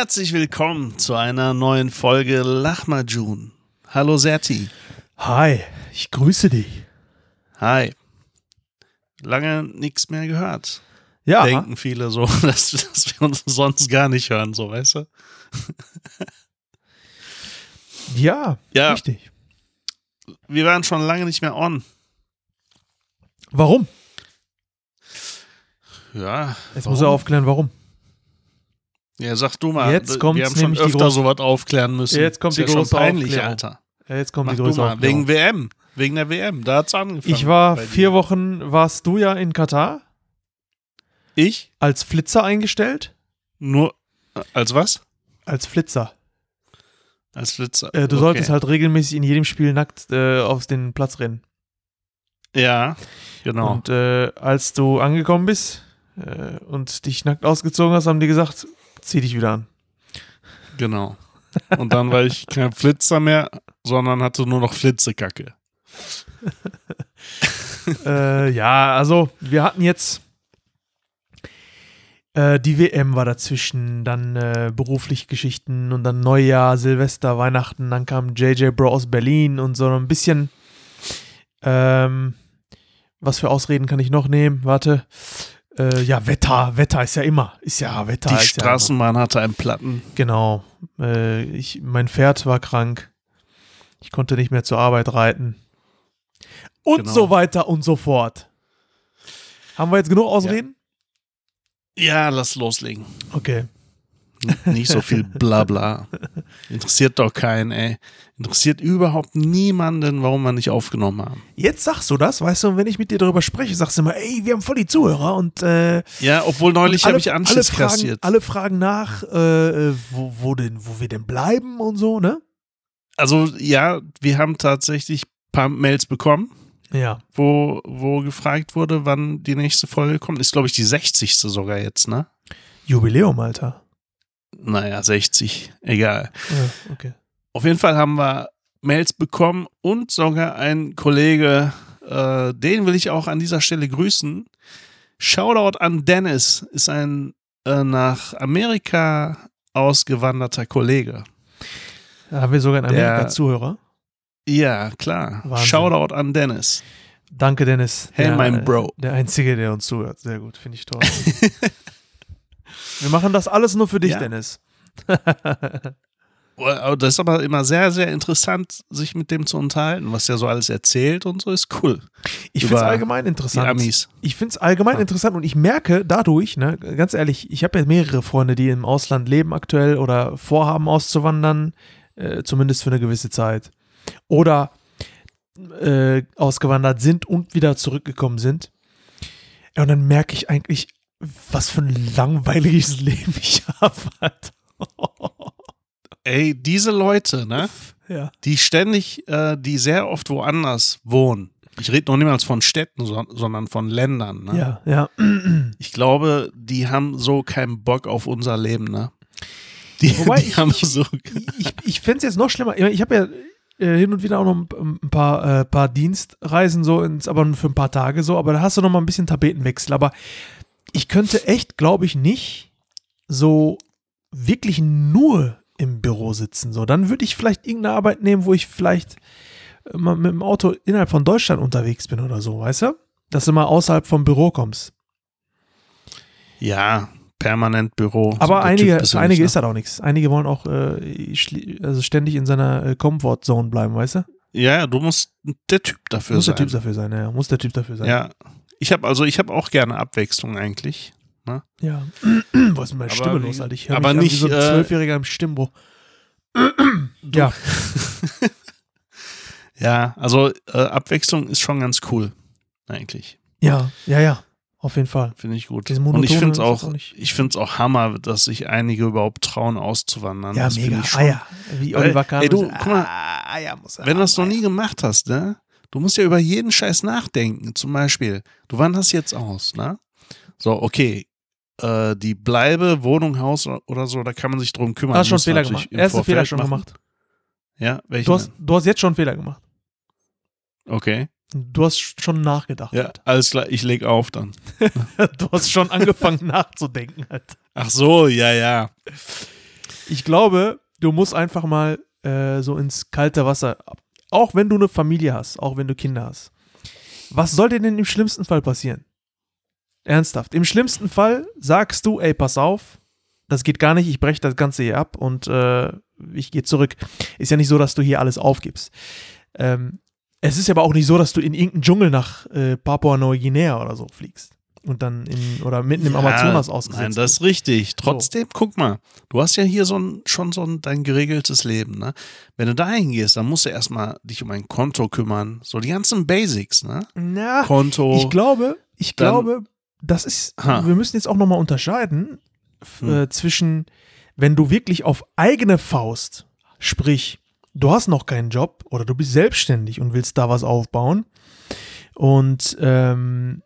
Herzlich willkommen zu einer neuen Folge Lachmajun. Hallo Serti. Hi, ich grüße dich. Hi. Lange nichts mehr gehört. Ja, Denken viele so, dass, dass wir uns sonst gar nicht hören, so weißt du? ja, Ja. richtig. Wir waren schon lange nicht mehr on. Warum? Ja. Jetzt warum? muss er aufklären, warum. Ja, sag du mal. Jetzt wir kommt's haben schon öfter große- sowas aufklären müssen. Jetzt kommt Ist die ja schon große peinlich, Aufklärung. Alter. Ja, Jetzt kommt Mach die mal. Aufklärung. Wegen WM. Wegen der WM. Da hat's angefangen. Ich war vier. Wochen, warst du ja in Katar Ich? als Flitzer eingestellt? Nur. äh, Als was? Als Flitzer. Als Flitzer. Äh, du Okay. solltest halt regelmäßig in jedem Spiel nackt äh, auf den Platz rennen. Ja, genau. Und äh, als du angekommen bist äh, und dich nackt ausgezogen hast, haben die gesagt, zieh dich wieder an. Genau. Und dann war ich kein Flitzer mehr, sondern hatte nur noch Flitzekacke. äh, ja, also wir hatten jetzt äh, die WM war dazwischen, dann äh, berufliche Geschichten und dann Neujahr, Silvester, Weihnachten, dann kam JJ Bro aus Berlin und so ein bisschen ähm, was für Ausreden kann ich noch nehmen? Warte. Äh, ja, Wetter, Wetter ist ja immer. Ist ja Wetter. Die Straßenbahn hatte einen Platten. Ja. Genau. Äh, ich, mein Pferd war krank. Ich konnte nicht mehr zur Arbeit reiten. Und Genau. so weiter und so fort. Haben wir jetzt genug Ausreden? Ja, lass loslegen. Okay. Nicht so viel Blabla. Interessiert doch keinen, ey. Interessiert überhaupt niemanden, warum wir nicht aufgenommen haben. Jetzt sagst du das, weißt du, und wenn ich mit dir darüber spreche, sagst du immer, ey, wir haben voll die Zuhörer und äh, Ja, obwohl neulich alle, habe ich alle, Anschiss fragen, kassiert. alle fragen nach, äh, wo, wo, denn, wo wir denn bleiben und so, ne? Also, ja, wir haben tatsächlich ein paar Mails bekommen, Ja. wo, wo gefragt wurde, wann die nächste Folge kommt. Ist, glaube ich, die 60. sogar jetzt, ne? Jubiläum, Alter. Naja, 60. Egal. Ja, okay. Auf jeden Fall haben wir Mails bekommen und sogar ein Kollege, äh, den will ich auch an dieser Stelle grüßen. Shoutout an Dennis, ist ein äh, nach Amerika ausgewanderter Kollege. Da haben wir sogar in Amerika Der- Zuhörer. Ja, klar. Wahnsinn. Shoutout an Dennis. Danke, Dennis. Hey, der, mein Bro. Der Einzige, der uns zuhört. Sehr gut, finde ich toll. wir machen das alles nur für dich, Ja. Dennis. Das ist aber immer sehr, sehr interessant, sich mit dem zu unterhalten, was er so alles erzählt und so ist cool. Ich finde es allgemein Die interessant. Amis. Ich finde es allgemein Ja. interessant und ich merke dadurch, ne, ganz ehrlich, ich habe ja mehrere Freunde, die im Ausland leben aktuell oder vorhaben auszuwandern, äh, zumindest für eine gewisse Zeit. Oder äh, ausgewandert sind und wieder zurückgekommen sind. Ja, und dann merke ich eigentlich, was für ein langweiliges Leben ich habe. Alter. Ey, diese Leute, ne? ja. die ständig, äh, die sehr oft woanders wohnen. Ich rede noch niemals von Städten, so, sondern von Ländern. Ne? Ja, ja. Ich glaube, die haben so keinen Bock auf unser Leben. Ne? Die, Wobei die ich- haben ich- so. ich, ich fände es jetzt noch schlimmer. Ich, ich habe ja äh, hin und wieder auch noch ein, ein paar, äh, paar Dienstreisen, so ins, aber nur für ein paar Tage so, aber da hast du noch mal ein bisschen Tapetenwechsel. Aber ich könnte echt, glaube ich, nicht so wirklich nur im Büro sitzen. So, dann würde ich vielleicht irgendeine Arbeit nehmen, wo ich vielleicht äh, mal mit dem Auto innerhalb von Deutschland unterwegs bin oder so, weißt du? Dass du mal außerhalb vom Büro kommst. Ja, permanent Büro. Aber So einige, einige nicht, ist das auch nichts. Einige wollen auch äh, also ständig in seiner äh, Comfortzone bleiben, weißt du? ne? Ja, du musst der Typ dafür Muss sein. der Typ dafür sein, ja. Muss der Typ dafür sein. ja, ich habe also ich habe auch gerne Abwechslung eigentlich. ja. Wo ist meine Aber Stimme wie- los, Alter? Ich höre aber nicht, wie so ein äh, Zwölfjähriger im Stimmbruch. ja. Ja, also äh, Abwechslung ist schon ganz cool, eigentlich. Ja, ja, ja. Auf jeden Fall. Finde ich gut. Und ich finde es auch, auch nicht- ich finde es auch Hammer, dass sich einige überhaupt trauen, auszuwandern. Ja, das mega. Ich schon. Ah, ja. Wie Weil, Oliver Kahn. ey, du, guck mal, ah, ja, muss er Wenn du das noch nie gemacht hast, ne? Du musst ja über jeden Scheiß nachdenken. Zum Beispiel, du wanderst jetzt aus, ne? So, okay. Äh, die Bleibe, Wohnung, Haus oder so, da kann man sich drum kümmern. Hast schon Fehler gemacht. Erste Vorfeld Fehler schon machen. gemacht. Ja, welchen? Du hast, du hast jetzt schon Fehler gemacht. Okay. Du hast schon nachgedacht. Ja, alles klar, ich leg auf dann. Du hast schon angefangen nachzudenken. Alter. Ach so, ja, ja. Ich glaube, du musst einfach mal äh, so ins kalte Wasser, auch wenn du eine Familie hast, auch wenn du Kinder hast. Was soll dir denn im schlimmsten Fall passieren? Ernsthaft. Im schlimmsten Fall sagst du, ey, pass auf, das geht gar nicht, ich breche das Ganze hier ab und äh, ich gehe zurück. Ist ja nicht so, dass du hier alles aufgibst. Ähm, es ist aber auch nicht so, dass du in irgendeinen Dschungel nach äh, Papua-Neuguinea oder so fliegst und dann in oder mitten im Ja, Amazonas ausgesetzt Nein, das ist richtig. Trotzdem, guck mal, du hast ja hier so ein, schon so ein, dein geregeltes Leben, ne? Wenn du dahin gehst, dann musst du erstmal dich um ein Konto kümmern. So die ganzen Basics, ne? Na, Konto. ich glaube, ich Dann- glaube, das ist, Ha. wir müssen jetzt auch nochmal unterscheiden Hm. äh, zwischen, wenn du wirklich auf eigene Faust, sprich, du hast noch keinen Job oder du bist selbstständig und willst da was aufbauen und ähm,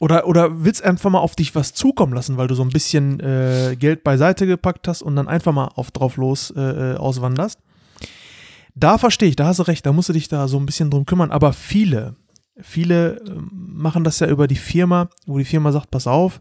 oder, oder willst einfach mal auf dich was zukommen lassen, weil du so ein bisschen äh, Geld beiseite gepackt hast und dann einfach mal auf drauf los äh, äh, auswanderst. Da verstehe ich, da hast du recht, da musst du dich da so ein bisschen drum kümmern. Aber viele, viele ähm, machen das ja über die Firma, wo die Firma sagt, pass auf,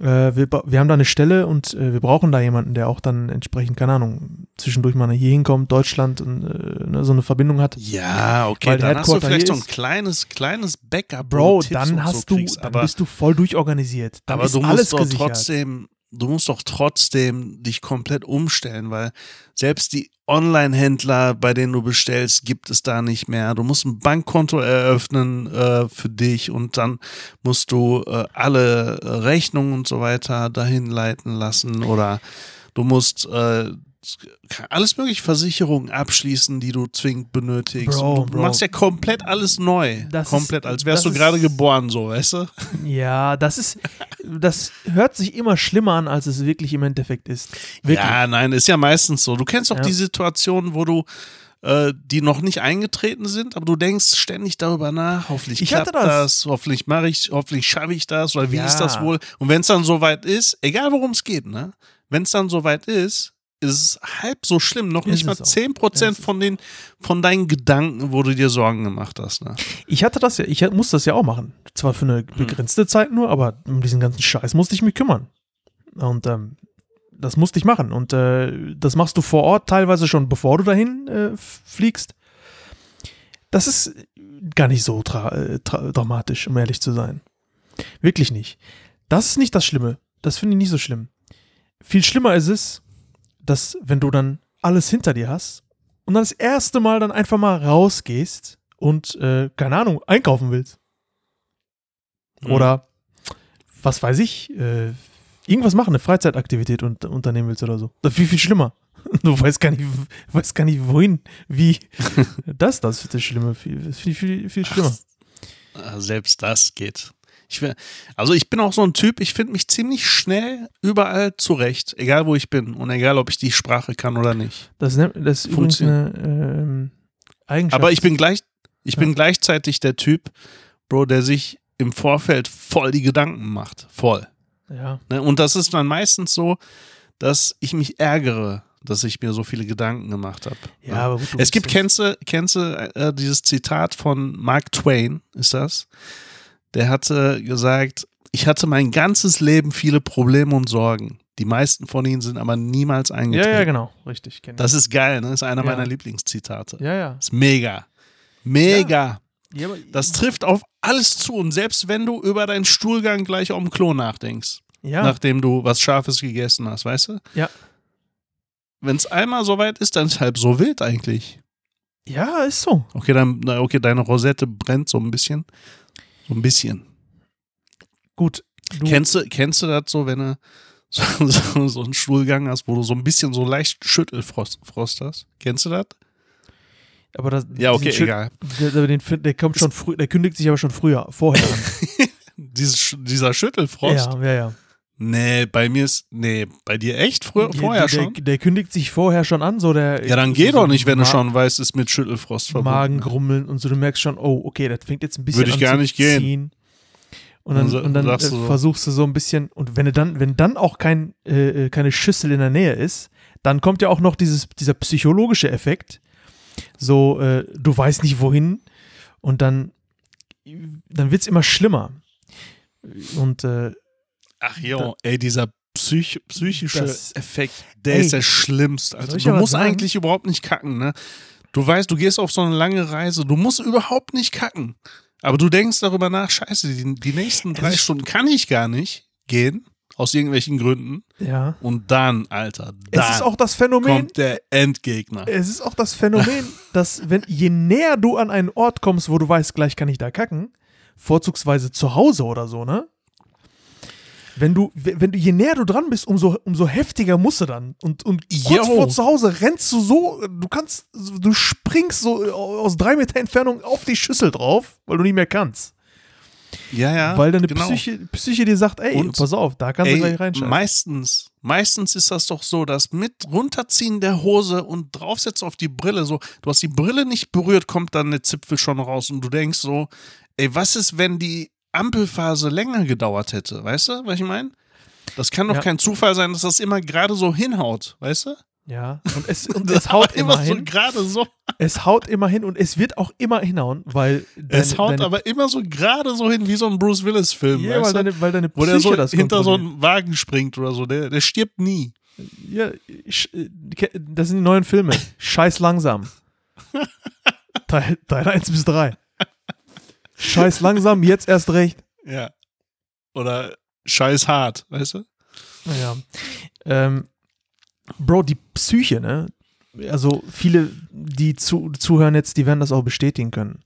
äh, wir, wir haben da eine Stelle und äh, wir brauchen da jemanden, der auch dann entsprechend, keine Ahnung, zwischendurch mal hier hinkommt, Deutschland und äh, ne, so eine Verbindung hat. ja, okay, Weil dann hast du vielleicht so ein kleines, kleines Backup. Bro, dann hast so du, kriegst, dann aber, bist du voll durchorganisiert. Dann aber ist du alles musst doch gesichert. trotzdem, du musst doch trotzdem dich komplett umstellen, weil selbst die Online-Händler, bei denen du bestellst, gibt es da nicht mehr. Du musst ein Bankkonto eröffnen äh, für dich und dann musst du äh, alle äh, Rechnungen und so weiter dahin leiten lassen oder du musst äh, alles mögliche Versicherungen abschließen, die du zwingend benötigst. Bro, du Bro. machst ja komplett alles neu. Das komplett, ist- als wärst du gerade geboren, so, weißt du? Ja, das ist, das hört sich immer schlimmer an, als es wirklich im Endeffekt ist. Wirklich. Ja, nein, ist ja meistens so. Du kennst doch Ja. die Situation, wo du äh, die noch nicht eingetreten sind, aber du denkst ständig darüber nach, hoffentlich Ich klappt hatte das. das. hoffentlich mache ich, hoffentlich schaffe ich das oder wie Ja. ist das wohl? Und wenn es dann soweit ist, egal worum es geht, ne? Wenn es dann soweit ist, ist es halb so schlimm, noch Ist nicht mal es auch. 10% Ist es von den von deinen Gedanken, wo du dir Sorgen gemacht hast, ne? Ich hatte das ja, ich muss das ja auch machen. Zwar für eine begrenzte Zeit nur, aber um diesen ganzen Scheiß musste ich mich kümmern. Und ähm, das musste ich machen. Und äh, das machst du vor Ort teilweise schon, bevor du dahin äh, fliegst. Das ist gar nicht so tra äh, dramatisch, um ehrlich zu sein. Wirklich nicht. Das ist nicht das Schlimme. Das finde ich nicht so schlimm. Viel schlimmer ist es, dass wenn du dann alles hinter dir hast und dann das erste Mal dann einfach mal rausgehst und, äh, keine Ahnung, einkaufen willst. Mhm. Oder, was weiß ich, äh, irgendwas machen, eine Freizeitaktivität und, unternehmen willst oder so. Das ist viel, viel schlimmer. Du weißt gar nicht, weißt gar nicht wohin, wie. das, das ist das Schlimme. Viel, viel, viel, viel schlimmer. Äh, Selbst das geht. Ich wär, also ich bin auch so ein Typ, ich finde mich ziemlich schnell überall zurecht, egal wo ich bin und egal, ob ich die Sprache kann oder nicht. Das, ist ne- das ist übrigens eine ähm, Eigenschaft. Aber ich bin gleich, ich Ja. bin gleichzeitig der Typ, Bro, der sich im Vorfeld voll die Gedanken macht. Voll. Ja. Ne? Und das ist dann meistens so, dass ich mich ärgere, dass ich mir so viele Gedanken gemacht habe. Ja, aber gut, Es gibt, kennst du, kennst du äh, dieses Zitat von Mark Twain, ist das? Der hatte gesagt, ich hatte mein ganzes Leben viele Probleme und Sorgen. Die meisten von ihnen sind aber niemals Ja, eingetreten. ja, genau. Richtig. Das ist geil, ne? Das ist einer Ja. meiner Lieblingszitate. ja, ja. ist mega. Mega. ja Das trifft auf alles zu. Und selbst wenn du über deinen Stuhlgang gleich auf dem Klo nachdenkst, ja. nachdem du was Scharfes gegessen hast, weißt du? Ja. Wenn es einmal so weit ist, dann ist es halb so wild eigentlich. ja, ist so. Okay, dann, okay, deine Rosette brennt so ein bisschen. So ein bisschen. Gut. Du, Kennst du, kennst du das so, wenn du so, so, so einen Stuhlgang hast, wo du so ein bisschen so leicht Schüttelfrost Frost hast? Kennst du das? aber das, Ja, okay, egal. Der, der, der kommt schon früh, der kündigt sich aber schon früher, vorher an. Dieses, dieser Schüttelfrost? Ja, ja, ja. Nee, bei mir ist. Nee, bei dir echt? Früher, vorher der, schon? Der, der kündigt sich vorher schon an, so der. Ja, dann geh so doch nicht, wenn du Ma- schon weißt, ist mit Schüttelfrost verbunden. Magengrummeln und so. Du merkst schon, oh, okay, das fängt jetzt ein bisschen Würde ich an gar zu nicht gehen. ziehen. Und dann, Und so- und dann äh, du versuchst du so ein bisschen, und wenn du dann, wenn dann auch kein, äh, äh, keine Schüssel in der Nähe ist, dann kommt ja auch noch dieses, dieser psychologische Effekt. So, äh, du weißt nicht wohin und dann, dann wird es immer schlimmer. Und äh, Ach jo, ey, dieser psych psychische Das- Effekt, der Ey, ist der schlimmste. Also, du musst sagen? eigentlich überhaupt nicht kacken, ne? Du weißt, du gehst auf so eine lange Reise, du musst überhaupt nicht kacken. Aber du denkst darüber nach, scheiße, die, die nächsten drei ist- Stunden kann ich gar nicht gehen, aus irgendwelchen Gründen. Ja. Und dann, Alter, dann Es ist auch das Phänomen, kommt der Endgegner. es ist auch das Phänomen, dass wenn je näher du an einen Ort kommst, wo du weißt, gleich kann ich da kacken, vorzugsweise zu Hause oder so, ne? Wenn du, wenn du, je näher du dran bist, umso, umso heftiger musst du dann. Und, und kurz Jo. vor zu Hause rennst du so, du kannst, du springst so aus drei Meter Entfernung auf die Schüssel drauf, weil du nicht mehr kannst. Ja, ja. weil deine genau. Psyche, Psyche dir sagt, ey, Und- pass auf, da kannst du gleich Ey, reinschalten. meistens, meistens ist das doch so, dass mit runterziehen der Hose und draufsetzen auf die Brille, so, du hast die Brille nicht berührt, kommt dann der Zipfel schon raus und du denkst so, ey, was ist, wenn die Ampelphase länger gedauert hätte? Weißt du, was ich meine? Das kann doch Ja. kein Zufall sein, dass das immer gerade so hinhaut, weißt du? Ja, und es, und es haut immer so hin. gerade so. Es haut immer hin und es wird auch immer hinhauen, weil deine, es haut deine, aber immer so gerade so hin, wie so ein Bruce Willis-Film, ja, weil deine, weil deine Wo der Psyche so hinter so einen Wagen springt oder so. Der, der stirbt nie. Ja, äh, das sind die neuen Filme. Scheiß langsam. Teil, Teil 1 bis 3. Scheiß langsam, jetzt erst recht. Ja. Oder scheiß hart, weißt du? Naja. Ähm, Bro, die Psyche, ne? Also viele, die zu, zuhören jetzt, die werden das auch bestätigen können.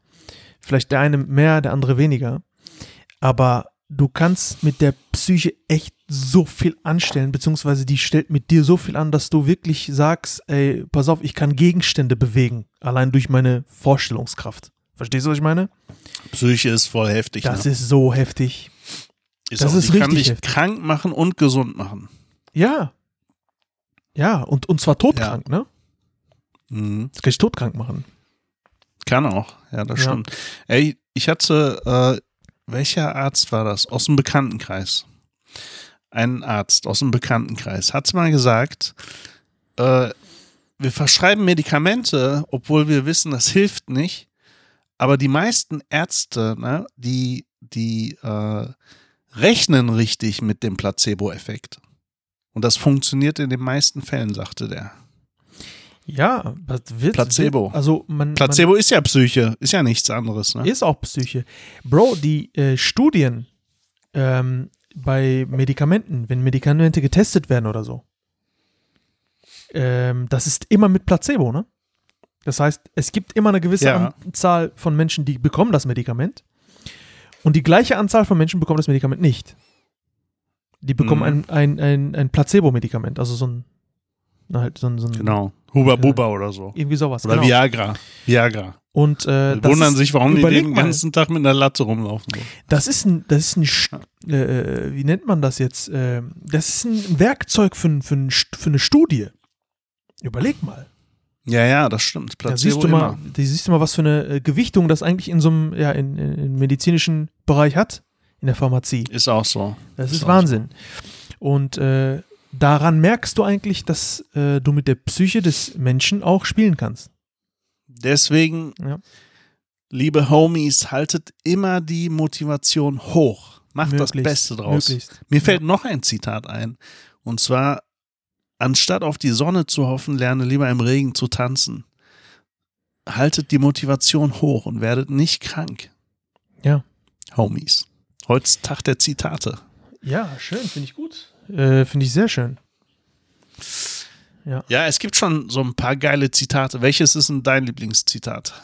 Vielleicht der eine mehr, der andere weniger. Aber du kannst mit der Psyche echt so viel anstellen, beziehungsweise die stellt mit dir so viel an, dass du wirklich sagst, ey, pass auf, ich kann Gegenstände bewegen, allein durch meine Vorstellungskraft. Verstehst du, was ich meine? Psyche ist voll heftig. Das ne? ist so heftig. das auch, ist die kann richtig dich heftig. krank machen und gesund machen. Ja. Ja, und, und zwar todkrank, ne? Mhm. Das kann ich todkrank machen. Kann auch, ja, das Ja. stimmt. Ey, ich hatte, äh, welcher Arzt war das? Aus dem Bekanntenkreis. Ein Arzt aus dem Bekanntenkreis hat mal gesagt, äh, wir verschreiben Medikamente, obwohl wir wissen, das hilft nicht. Aber die meisten Ärzte, ne, die, die äh, rechnen richtig mit dem Placebo-Effekt. Und das funktioniert in den meisten Fällen, sagte der. Ja, wird. Placebo. Also man, Placebo ist ja Psyche, ist ja nichts anderes. Ne? man ist auch Psyche. Bro, die äh, Studien ähm, bei Medikamenten, wenn Medikamente getestet werden oder so, ähm, das ist immer mit Placebo, ne? Das heißt, es gibt immer eine gewisse Ja. Anzahl von Menschen, die bekommen das Medikament. Und die gleiche Anzahl von Menschen bekommen das Medikament nicht. Die bekommen Mhm. ein, ein, ein, ein Placebo-Medikament, also so ein, halt so ein, so ein Genau. Huba Buba oder so. irgendwie sowas. Oder genau. Viagra. Viagra. Und äh, wundern ist, sich, warum die den ganzen Tag mit einer Latte rumlaufen. So. das ist ein, das ist ein, Sch- äh, wie nennt man das jetzt? Äh, das ist ein Werkzeug für, für, für eine Studie. Überleg mal. Ja, ja, das stimmt. Da Placebo siehst du mal, da siehst du mal, was für eine äh, Gewichtung das eigentlich in so einem, ja, in, in, im medizinischen Bereich hat, in der Pharmazie. Ist auch so. Das Ist ist Wahnsinn. Und äh, daran merkst du eigentlich, dass äh, du mit der Psyche des Menschen auch spielen kannst. Deswegen, Ja. liebe Homies, haltet immer die Motivation hoch. Macht das Möglichst, Beste draus. Möglichst. Mir fällt noch ein Zitat ein. Und zwar, anstatt auf die Sonne zu hoffen, lerne lieber im Regen zu tanzen. Haltet die Motivation hoch und werdet nicht krank. Ja. Homies. Heute ist Tag der Zitate. Ja, schön, finde ich gut. Äh, finde ich sehr schön. Ja, es gibt schon so ein paar geile Zitate. Welches ist denn dein Lieblingszitat?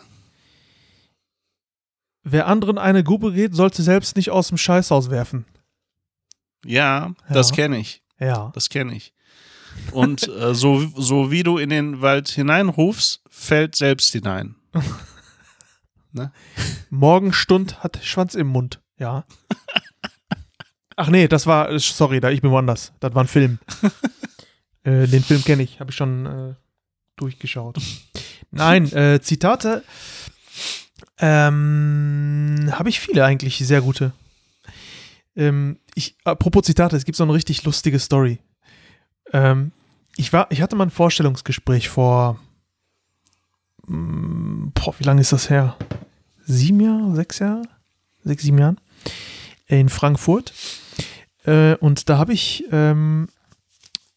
Wer anderen eine Grube geht, sollte selbst nicht aus dem Scheißhaus werfen. Ja, das Ja. kenne ich. Ja. Das kenne ich. Und äh, so, so wie du in den Wald hineinrufst, fällt selbst hinein. Morgenstund hat Schwanz im Mund. Ja. Ach nee, das war, sorry, da ich bin woanders. Das war ein Film. äh, den Film kenne ich, habe ich schon äh, durchgeschaut. Nein, äh, Zitate ähm, habe ich viele eigentlich, sehr gute. Ähm, ich, apropos Zitate, es gibt so eine richtig lustige Story. Ähm, ich, war, ich hatte mal ein Vorstellungsgespräch vor, mm, boah, wie lange ist das her? Sieben Jahre, sechs Jahre? Sechs, sieben Jahren? In Frankfurt. Äh, und da habe ich ähm,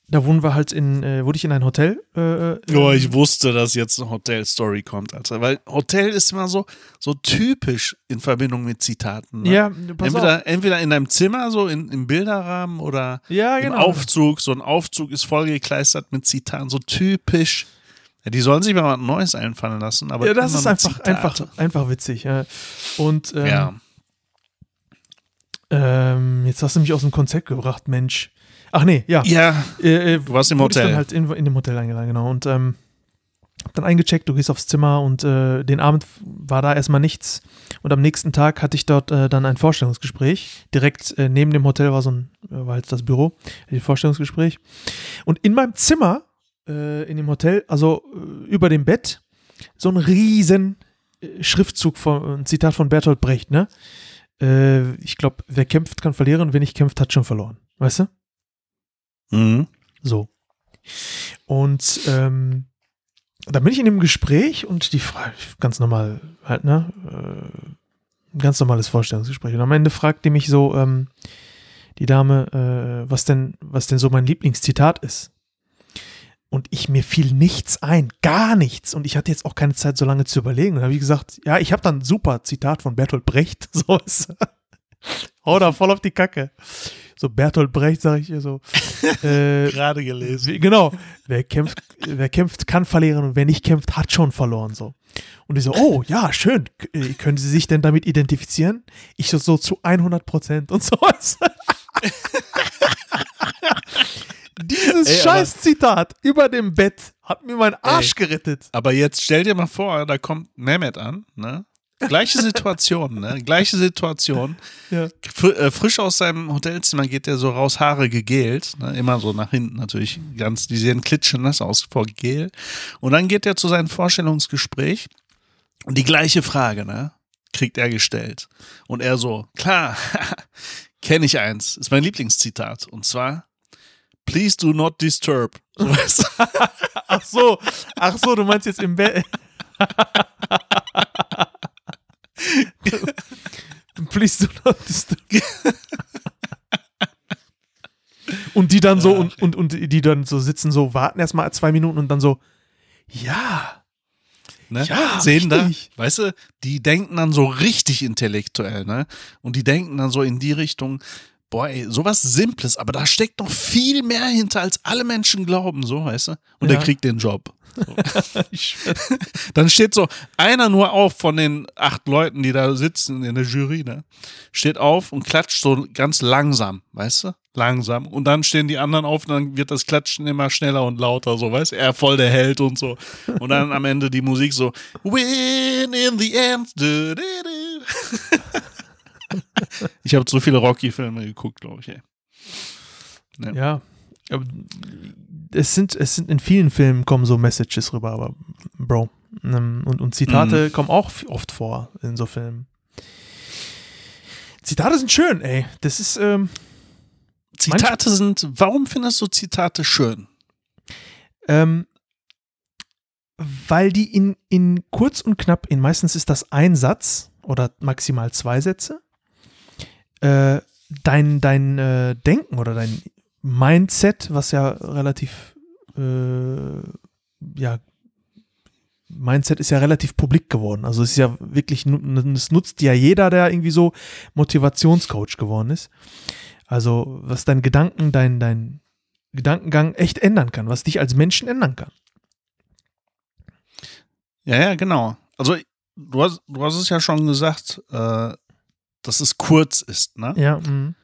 da wohnen wir halt in, äh, wurde ich in ein Hotel. Äh, oh, ich wusste, dass jetzt eine Hotel-Story kommt, Alter. Weil Hotel ist immer so, so typisch in Verbindung mit Zitaten. Ne? Ja, pass entweder, auf. entweder in deinem Zimmer, so in, im Bilderrahmen oder Ja, im genau. Aufzug. So ein Aufzug ist vollgekleistert mit Zitaten, so typisch. Ja, die sollen sich mal was Neues einfallen lassen, aber Ja, das ist einfach, Zitate. einfach, einfach witzig. Ja. Und ähm, Ja. ähm, jetzt hast du mich aus dem Konzept gebracht, Mensch. Ach nee, ja. ja, Äh, äh, du warst im wurde ich Hotel. Dann halt in, in dem Hotel eingeladen, genau. Und ähm, hab dann eingecheckt, du gehst aufs Zimmer und äh, den Abend war da erstmal nichts. Und am nächsten Tag hatte ich dort äh, dann ein Vorstellungsgespräch. Direkt äh, neben dem Hotel war so ein, äh, war halt das Büro, ein Vorstellungsgespräch. Und in meinem Zimmer, äh, in dem Hotel, also äh, über dem Bett, so ein riesen Schriftzug von, ein Zitat von Bertolt Brecht, ne? Ich glaube, wer kämpft, kann verlieren, wer nicht kämpft, hat schon verloren. Weißt du? Mhm. So. Und ähm, da bin ich in dem Gespräch und die Frage, ganz normal, halt, ne? Äh, ganz normales Vorstellungsgespräch. Und am Ende fragt die mich so, ähm, die Dame, äh, was denn, was denn so mein Lieblingszitat ist. Und ich mir fiel nichts ein, gar nichts. Und ich hatte jetzt auch keine Zeit, so lange zu überlegen. Und habe ich gesagt, ja, ich habe dann ein super Zitat von Bertolt Brecht. So ist. Hau da voll auf die Kacke. So Bertolt Brecht, sage ich ihr so. Äh, Gerade gelesen. genau. Wer kämpft, wer kämpft, kann verlieren und wer nicht kämpft, hat schon verloren. So. Und die so, oh ja, schön. Äh, Können Sie sich denn damit identifizieren? Ich so, so zu 100 Prozent und sowas. Dieses Ey, aber- scheiß Zitat über dem Bett hat mir meinen Arsch gerettet. Aber jetzt stell dir mal vor, da kommt Mehmet an, ne? Gleiche Situation, ne? Gleiche Situation. Ja. Äh, frisch aus seinem Hotelzimmer geht der so raus, Haare gegelt, ne? immer so nach hinten natürlich, ganz, die sehen klitschnass aus vor Gel. Und dann geht er zu seinem Vorstellungsgespräch und die gleiche Frage, ne? Kriegt er gestellt. Und er so, klar, kenne ich eins, ist mein Lieblingszitat. Und zwar, please do not disturb. Ach so, ach so, du meinst jetzt im Bett. Please do not disturb. Und die dann so und, und, und die dann so sitzen, so warten erstmal zwei Minuten und dann so, ja, Ne? Ja, Sehen da, richtig. weißt du, die denken dann so richtig intellektuell, ne? Und die denken dann so in die Richtung, boah, ey, sowas Simples, aber da steckt noch viel mehr hinter, als alle Menschen glauben, so, weißt du? Und Ja. der kriegt den Job. Dann steht so einer nur auf von den acht Leuten, die da sitzen in der Jury, ne? Steht auf und klatscht so ganz langsam, weißt du? Langsam. Und dann stehen die anderen auf und dann wird das Klatschen immer schneller und lauter, so, weißt du? Er voll der Held und so. Und dann am Ende die Musik so, Win in the end. Ich habe zu viele Rocky-Filme geguckt, glaube ich, ey. ja. Aber Es sind, es sind in vielen Filmen kommen so Messages rüber, aber Bro. ähm, Und, und Zitate kommen auch oft vor in so Filmen. Zitate sind schön, ey. Das ist, ähm, Zitate sind, warum findest du Zitate schön? Ähm, weil die in, in kurz und knapp, in meistens ist das ein Satz oder maximal zwei Sätze, äh, dein, dein äh, Denken oder dein Mindset, was ja relativ, äh, ja, Mindset ist ja relativ publik geworden. Also es ist ja wirklich, es nutzt ja jeder, der irgendwie so Motivationscoach geworden ist. Also was dein Gedanken, dein, dein Gedankengang echt ändern kann, was dich als Menschen ändern kann. Ja, ja, genau. Also du hast, du hast es ja schon gesagt, äh, dass es kurz ist, ne? Ja, mhm.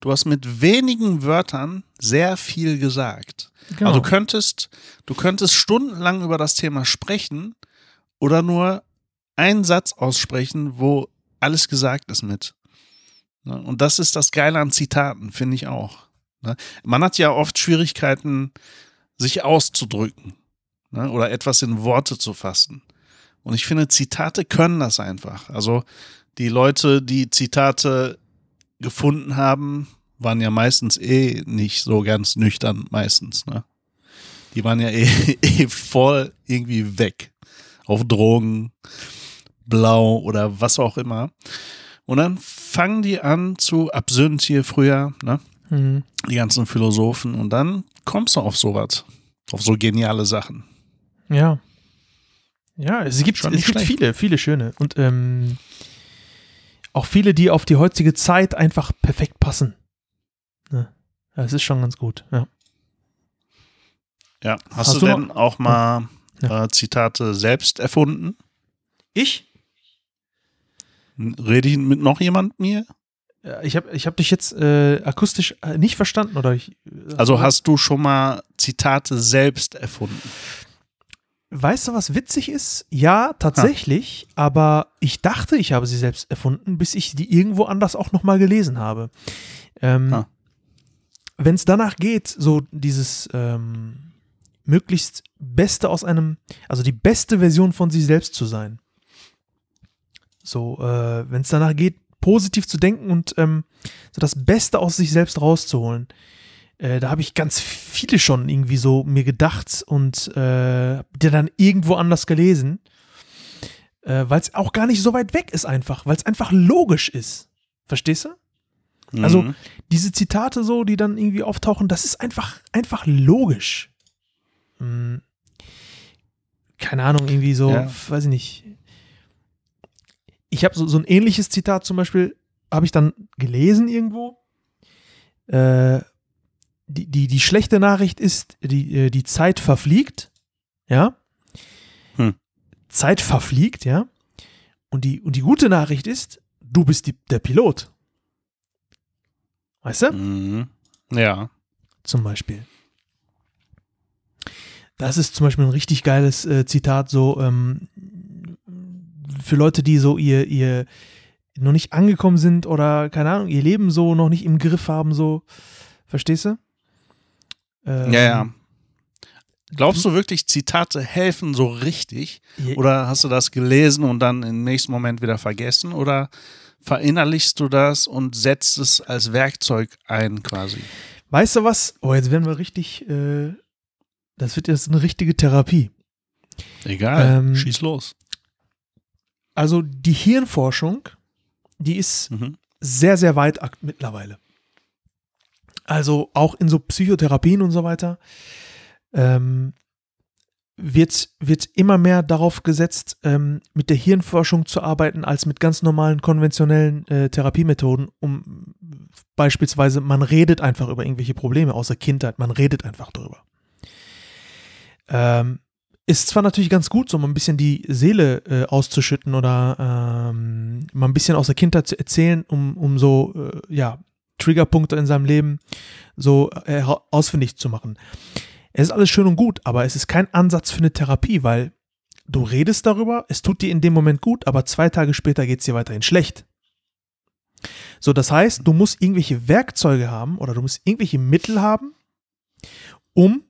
Du hast mit wenigen Wörtern sehr viel gesagt. genau. Also du könntest, du könntest stundenlang über das Thema sprechen oder nur einen Satz aussprechen, wo alles gesagt ist mit. Ne? Und das ist das Geile an Zitaten, finde ich auch. Ne? Man hat ja oft Schwierigkeiten, sich auszudrücken ne? oder etwas in Worte zu fassen. Und ich finde, Zitate können das einfach. Also die Leute, die Zitate gefunden haben, waren ja meistens eh nicht so ganz nüchtern, meistens. Ne? Die waren ja eh, eh voll irgendwie weg. Auf Drogen, blau oder was auch immer. Und dann fangen die an zu Absinth hier früher, ne? Mhm. die ganzen Philosophen. Und dann kommst du auf sowas, auf so geniale Sachen. Ja. Ja, es gibt, Schon es gibt schlecht. viele, viele schöne. Und ähm, auch viele, die auf die heutige Zeit einfach perfekt passen. Ne? Das ist schon ganz gut, ja. Ja. Hast, Hast du du denn auch mal Ja. äh, Zitate selbst erfunden? Ich? Rede ich mit noch jemand mir? Ja, Ich habe ich hab dich jetzt äh, akustisch äh, nicht verstanden, oder? Ich, äh, Also hast du schon mal Zitate selbst erfunden? Weißt du, was witzig ist? Ja, tatsächlich, aber ich dachte, ich habe sie selbst erfunden, bis ich die irgendwo anders auch nochmal gelesen habe. Ähm, Ah. Wenn es danach geht, so dieses ähm, möglichst Beste aus einem, also die beste Version von sich selbst zu sein. So, äh, wenn es danach geht, positiv zu denken und ähm, so das Beste aus sich selbst rauszuholen. Äh, da habe ich ganz viele schon irgendwie so mir gedacht und äh, hab die dann irgendwo anders gelesen, äh, weil es auch gar nicht so weit weg ist einfach, weil es einfach logisch ist. Verstehst du? Also- Mhm. Diese Zitate so, die dann irgendwie auftauchen, das ist einfach, einfach logisch. Hm. Keine Ahnung, irgendwie so, Ja. weiß ich nicht. Ich habe so, so ein ähnliches Zitat zum Beispiel, habe ich dann gelesen irgendwo. Äh, die, die, die schlechte Nachricht ist, die, äh, die Zeit verfliegt. Ja. Hm. Zeit verfliegt, ja. Und die, und die gute Nachricht ist, du bist die, der Pilot. Weißt du? Mhm. Ja. Zum Beispiel. Das ist zum Beispiel ein richtig geiles äh, Zitat, so ähm, für Leute, die so ihr, ihr noch nicht angekommen sind oder, keine Ahnung, ihr Leben so noch nicht im Griff haben, so. Verstehst du? Ähm, Ja, ja. Glaubst du wirklich, Zitate helfen so richtig? Oder hast du das gelesen und dann im nächsten Moment wieder vergessen? Oder verinnerlichst du das und setzt es als Werkzeug ein quasi? Weißt du was? Oh, jetzt werden wir richtig, äh, das wird jetzt eine richtige Therapie. Egal, Ähm, schieß los. Also die Hirnforschung, die ist Mhm. sehr, sehr weit mittlerweile. Also auch in so Psychotherapien und so weiter ähm, wird, wird immer mehr darauf gesetzt, ähm, mit der Hirnforschung zu arbeiten, als mit ganz normalen konventionellen äh, Therapiemethoden, um beispielsweise, man redet einfach über irgendwelche Probleme aus der Kindheit, man redet einfach drüber. Ähm, ist zwar natürlich ganz gut, so mal ein bisschen die Seele äh, auszuschütten oder ähm, mal ein bisschen aus der Kindheit zu erzählen, um, um so, äh, ja, Triggerpunkte in seinem Leben so äh, ausfindig zu machen. Es ist alles schön und gut, aber es ist kein Ansatz für eine Therapie, weil du redest darüber, es tut dir in dem Moment gut, aber zwei Tage später geht es dir weiterhin schlecht. So, das heißt, du musst irgendwelche Werkzeuge haben oder du musst irgendwelche Mittel haben, um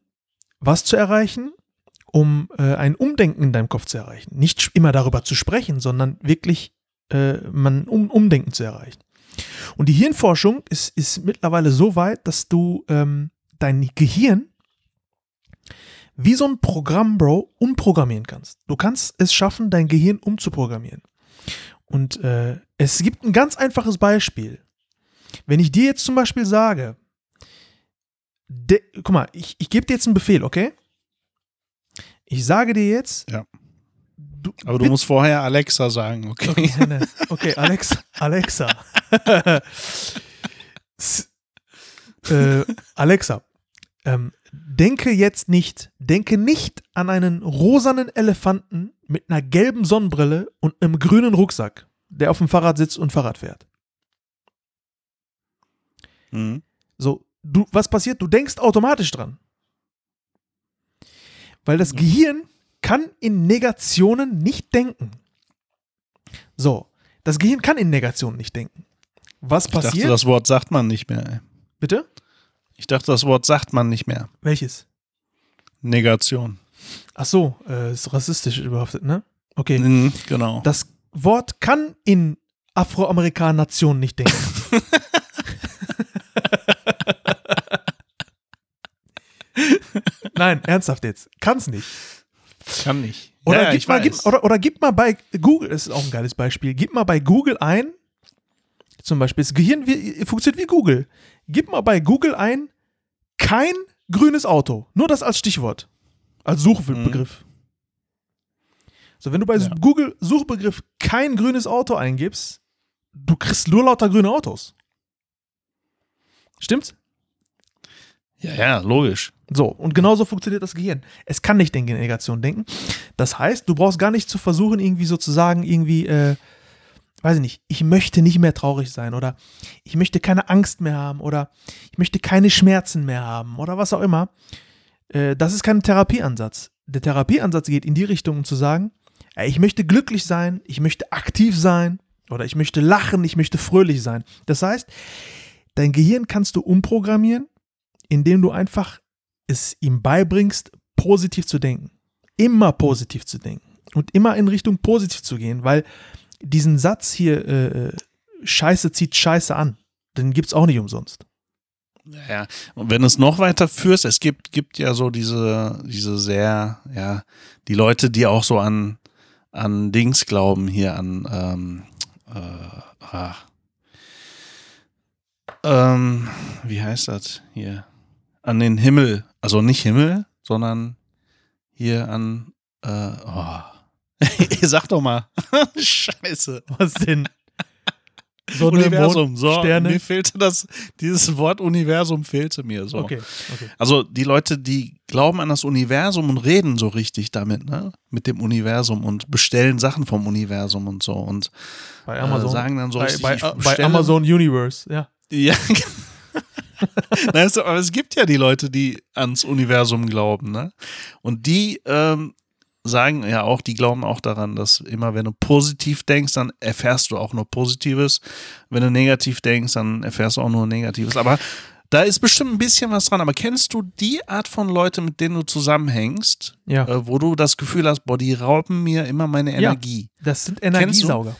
was zu erreichen, um äh, ein Umdenken in deinem Kopf zu erreichen. Nicht immer darüber zu sprechen, sondern wirklich äh, man, um Umdenken zu erreichen. Und die Hirnforschung ist, ist mittlerweile so weit, dass du ähm, dein Gehirn wie so ein Programm, Bro, umprogrammieren kannst. Du kannst es schaffen, dein Gehirn umzuprogrammieren. Und äh, es gibt ein ganz einfaches Beispiel. Wenn ich dir jetzt zum Beispiel sage, de, guck mal, ich, ich gebe dir jetzt einen Befehl, okay? Ich sage dir jetzt. Ja. Du, Aber du musst vorher Alexa sagen, okay? Okay, ne, okay Alexa. Alexa. S- äh, Alexa, ähm, denke jetzt nicht, denke nicht an einen rosanen Elefanten mit einer gelben Sonnenbrille und einem grünen Rucksack, der auf dem Fahrrad sitzt und Fahrrad fährt. Mhm. So, du, was passiert? Du denkst automatisch dran. Weil das Gehirn kann in Negationen nicht denken. So, das Gehirn kann in Negationen nicht denken. Was Ich dachte, passiert? das Wort sagt man nicht mehr. ey. Bitte? Ich dachte, das Wort sagt man nicht mehr. Welches? Negation. Ach so, äh, ist rassistisch überhaupt, ne? Okay. Mhm, genau. Das Wort kann in Afroamerikaner-Nationen nicht denken. Nein, ernsthaft jetzt. Kann's nicht. Kann nicht. Oder, ja, gib mal, gib, oder, oder gib mal bei Google, das ist auch ein geiles Beispiel, gib mal bei Google ein, zum Beispiel, das Gehirn wie, funktioniert wie Google. Gib mal bei Google ein, kein grünes Auto. Nur das als Stichwort. Als Suchbegriff. So, wenn du bei Ja. Google Suchbegriff kein grünes Auto eingibst, du kriegst nur lauter grüne Autos. Stimmt's? Ja, ja, logisch. So, und genauso funktioniert das Gehirn. Es kann nicht in Negation denken. Das heißt, du brauchst gar nicht zu versuchen, irgendwie sozusagen, irgendwie, äh, weiß ich nicht, ich möchte nicht mehr traurig sein oder ich möchte keine Angst mehr haben oder ich möchte keine Schmerzen mehr haben oder was auch immer. Äh, das ist kein Therapieansatz. Der Therapieansatz geht in die Richtung, um zu sagen, ey, ich möchte glücklich sein, ich möchte aktiv sein oder ich möchte lachen, ich möchte fröhlich sein. Das heißt, dein Gehirn kannst du umprogrammieren, indem du einfach es ihm beibringst, positiv zu denken. Immer positiv zu denken. Und immer in Richtung positiv zu gehen, weil diesen Satz hier, äh, äh, Scheiße zieht Scheiße an, den gibt es auch nicht umsonst. Ja. Und wenn du es noch weiter führst, es gibt, gibt ja so diese, diese sehr, ja, die Leute, die auch so an, an Dings glauben, hier an, ähm, äh, ah. ähm, wie heißt das hier? An den Himmel, also nicht Himmel, sondern hier an, äh, oh. Sag doch mal. Scheiße. Was denn? Sonne, Universum, Mond, so, Sterne. mir fehlte das, dieses Wort Universum fehlte mir so. Okay, okay. Also die Leute, die glauben an das Universum und reden so richtig damit, ne? Mit dem Universum und bestellen Sachen vom Universum und so und Bei äh, Amazon. sagen dann so, bei, ich bei, äh, bei Amazon Universe, ja. Ja. Nein, es- aber es gibt ja die Leute, die ans Universum glauben, ne? Und die ähm, sagen ja auch, die glauben auch daran, dass immer wenn du positiv denkst, dann erfährst du auch nur Positives. Wenn du negativ denkst, dann erfährst du auch nur Negatives. Aber da ist bestimmt ein bisschen was dran. Aber kennst du die Art von Leute, mit denen du zusammenhängst, Ja, äh, wo du das Gefühl hast, boah, die rauben mir immer meine Ja. Energie? das sind du? Energiesauger.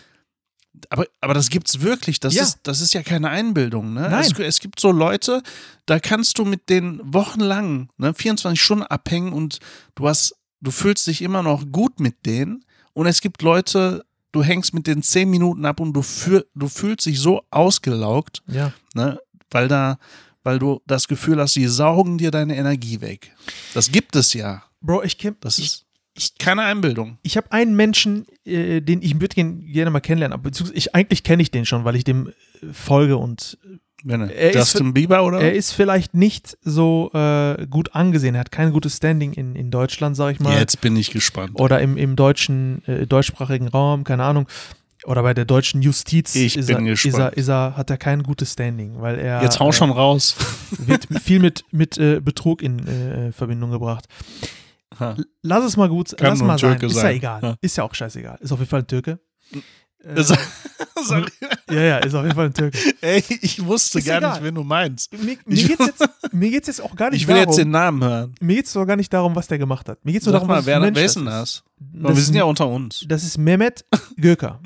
Aber, aber das gibt's wirklich. Das, Ja. ist, das ist ja keine Einbildung. Ne? Nein. Es, es gibt so Leute, da kannst du mit denen wochenlang, ne, 24 Stunden abhängen und du hast, du fühlst dich immer noch gut mit denen. Und es gibt Leute, du hängst mit denen 10 Minuten ab und du, fühl, du fühlst dich so ausgelaugt, Ja. ne, weil da, weil du das Gefühl hast, die saugen dir deine Energie weg. Das gibt es ja. Bro, ich kenn, Das ich, ist keine Einbildung. ich habe einen Menschen, äh, den ich würde gern- gerne mal kennenlernen, aber beziehungsweise ich, eigentlich kenne ich den schon, weil ich dem äh, folge und Wenn, Er ist Justin Bieber oder? er ist vielleicht nicht so äh, gut angesehen. Er hat kein gutes Standing in, in Deutschland, sag ich mal. Jetzt bin ich gespannt. Oder im, im deutschen, äh, deutschsprachigen Raum, keine Ahnung. Oder bei der deutschen Justiz Ich ist, bin er, ist, er, gespannt. ist er, hat er kein gutes Standing, weil er Jetzt hau äh, schon raus. wird viel mit, mit äh, Betrug in äh, Verbindung gebracht. Ha. Lass es mal gut, Kann lass mal ein sein. Türke Ist ja egal. Ja. Ist ja auch scheißegal. Ist auf jeden Fall ein Türke. Äh, Sag- sag- ja, ja, ist auf jeden Fall ein Türke. Ey, ich wusste Ist gar egal. nicht, wen du meinst. Mir, Ich- mir geht's jetzt, mir geht's jetzt auch gar nicht Ich will darum. jetzt den Namen hören. mir geht's doch gar nicht darum, was der gemacht hat. Mir geht's nur Sag darum, mal, was wer, für ein Mensch wer ist denn das das? ist. wir sind ja unter uns. das ist Mehmet Göker.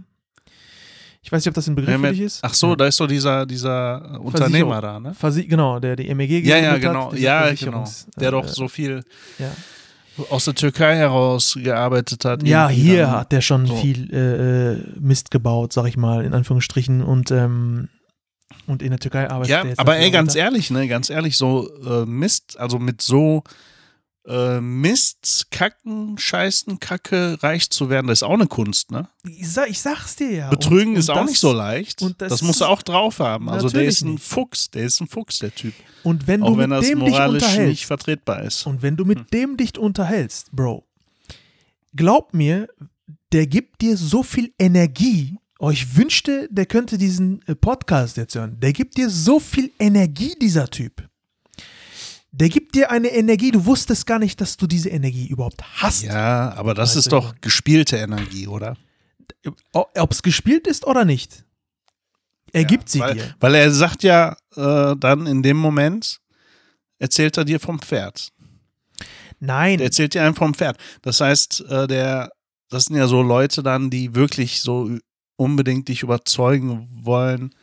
Ich weiß nicht, ob das ein Begriff für Mehmet- dich ist. Ach so, Ja. da ist so dieser, dieser äh, Unternehmer da, ne? Versi genau, der die MEG Ja, ja, gegründet genau. Ja, genau. Der äh, doch so viel Ja, aus der Türkei heraus gearbeitet hat. ja hier dann. hat der schon so. viel äh, äh, Mist gebaut, sag ich mal, in Anführungsstrichen. Und, ähm, und in der Türkei arbeitet Ja, er jetzt aber ey, ganz weiter. ehrlich, ne, ganz ehrlich, so äh, Mist, also mit so äh, Mist, Kacken, Scheißen, Kacke reich zu werden, das ist auch eine Kunst, ne? Ich, sag, ich sag's dir ja. Betrügen Und- ist und auch das- nicht so leicht. und das das, musst du ist- auch drauf haben. Also der ist ein nicht. Fuchs, der ist ein Fuchs, der Typ. Und wenn Auch du wenn mit das dem dich moralisch unterhältst, nicht vertretbar ist. Und wenn du mit Hm. dem dich unterhältst, Bro, glaub mir, der gibt dir so viel Energie. Oh, ich wünschte, der könnte diesen äh, Podcast jetzt hören. Der gibt dir so viel Energie, dieser Typ. Der gibt dir eine Energie, du wusstest gar nicht, dass du diese Energie überhaupt hast. Ja, aber das Weißt ist doch gespielte Energie, oder? Ob es gespielt ist oder nicht. Er gibt sie weil, dir. Weil er sagt ja äh, dann in dem Moment, erzählt er dir vom Pferd. Nein, Der erzählt dir einem vom Pferd. Das heißt, äh, der, das sind ja so Leute dann, die wirklich so unbedingt dich überzeugen wollen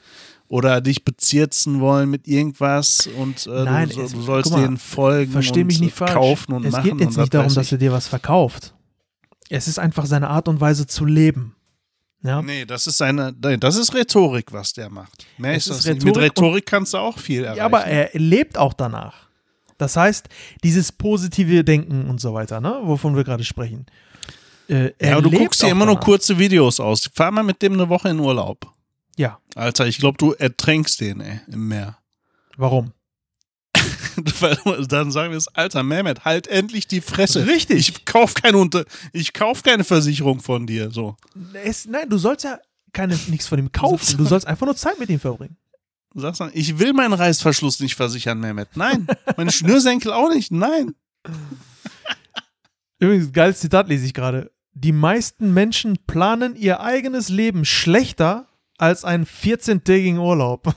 oder dich bezirzen wollen mit irgendwas und äh, Nein, du, es- du sollst mal, denen folgen Versteh und mich nicht äh, falsch. kaufen und es machen. geht jetzt nicht darum, dass er dir was verkauft. Es ist einfach seine Art und Weise zu leben. Ja. Nee, das ist seine, das ist Rhetorik, was der macht. Mehr Es ist ist das. Mit Rhetorik kannst du auch viel erreichen. Ja, aber er lebt auch danach. Das heißt, dieses positive Denken und so weiter, ne, wovon wir gerade sprechen. Äh, er ja, aber du guckst dir immer nur danach. kurze Videos aus. Fahr mal mit dem eine Woche in Urlaub. Ja, Alter, ich glaube, du ertränkst den, ey, im Meer. warum? Weil dann sagen wir es, Alter, Mehmet, halt endlich die Fresse. Richtig. Ich kauf keine Unter ich kauf keine Versicherung von dir, so. Es, nein, du sollst ja keine, nichts von ihm kaufen. Du sollst einfach nur Zeit mit ihm verbringen. Du sagst dann, ich will meinen Reißverschluss nicht versichern, Mehmet. Nein. Meine Schnürsenkel auch nicht. Nein. Übrigens, geiles Zitat lese ich gerade. Die meisten Menschen planen ihr eigenes Leben schlechter als einen 14-tägigen Urlaub.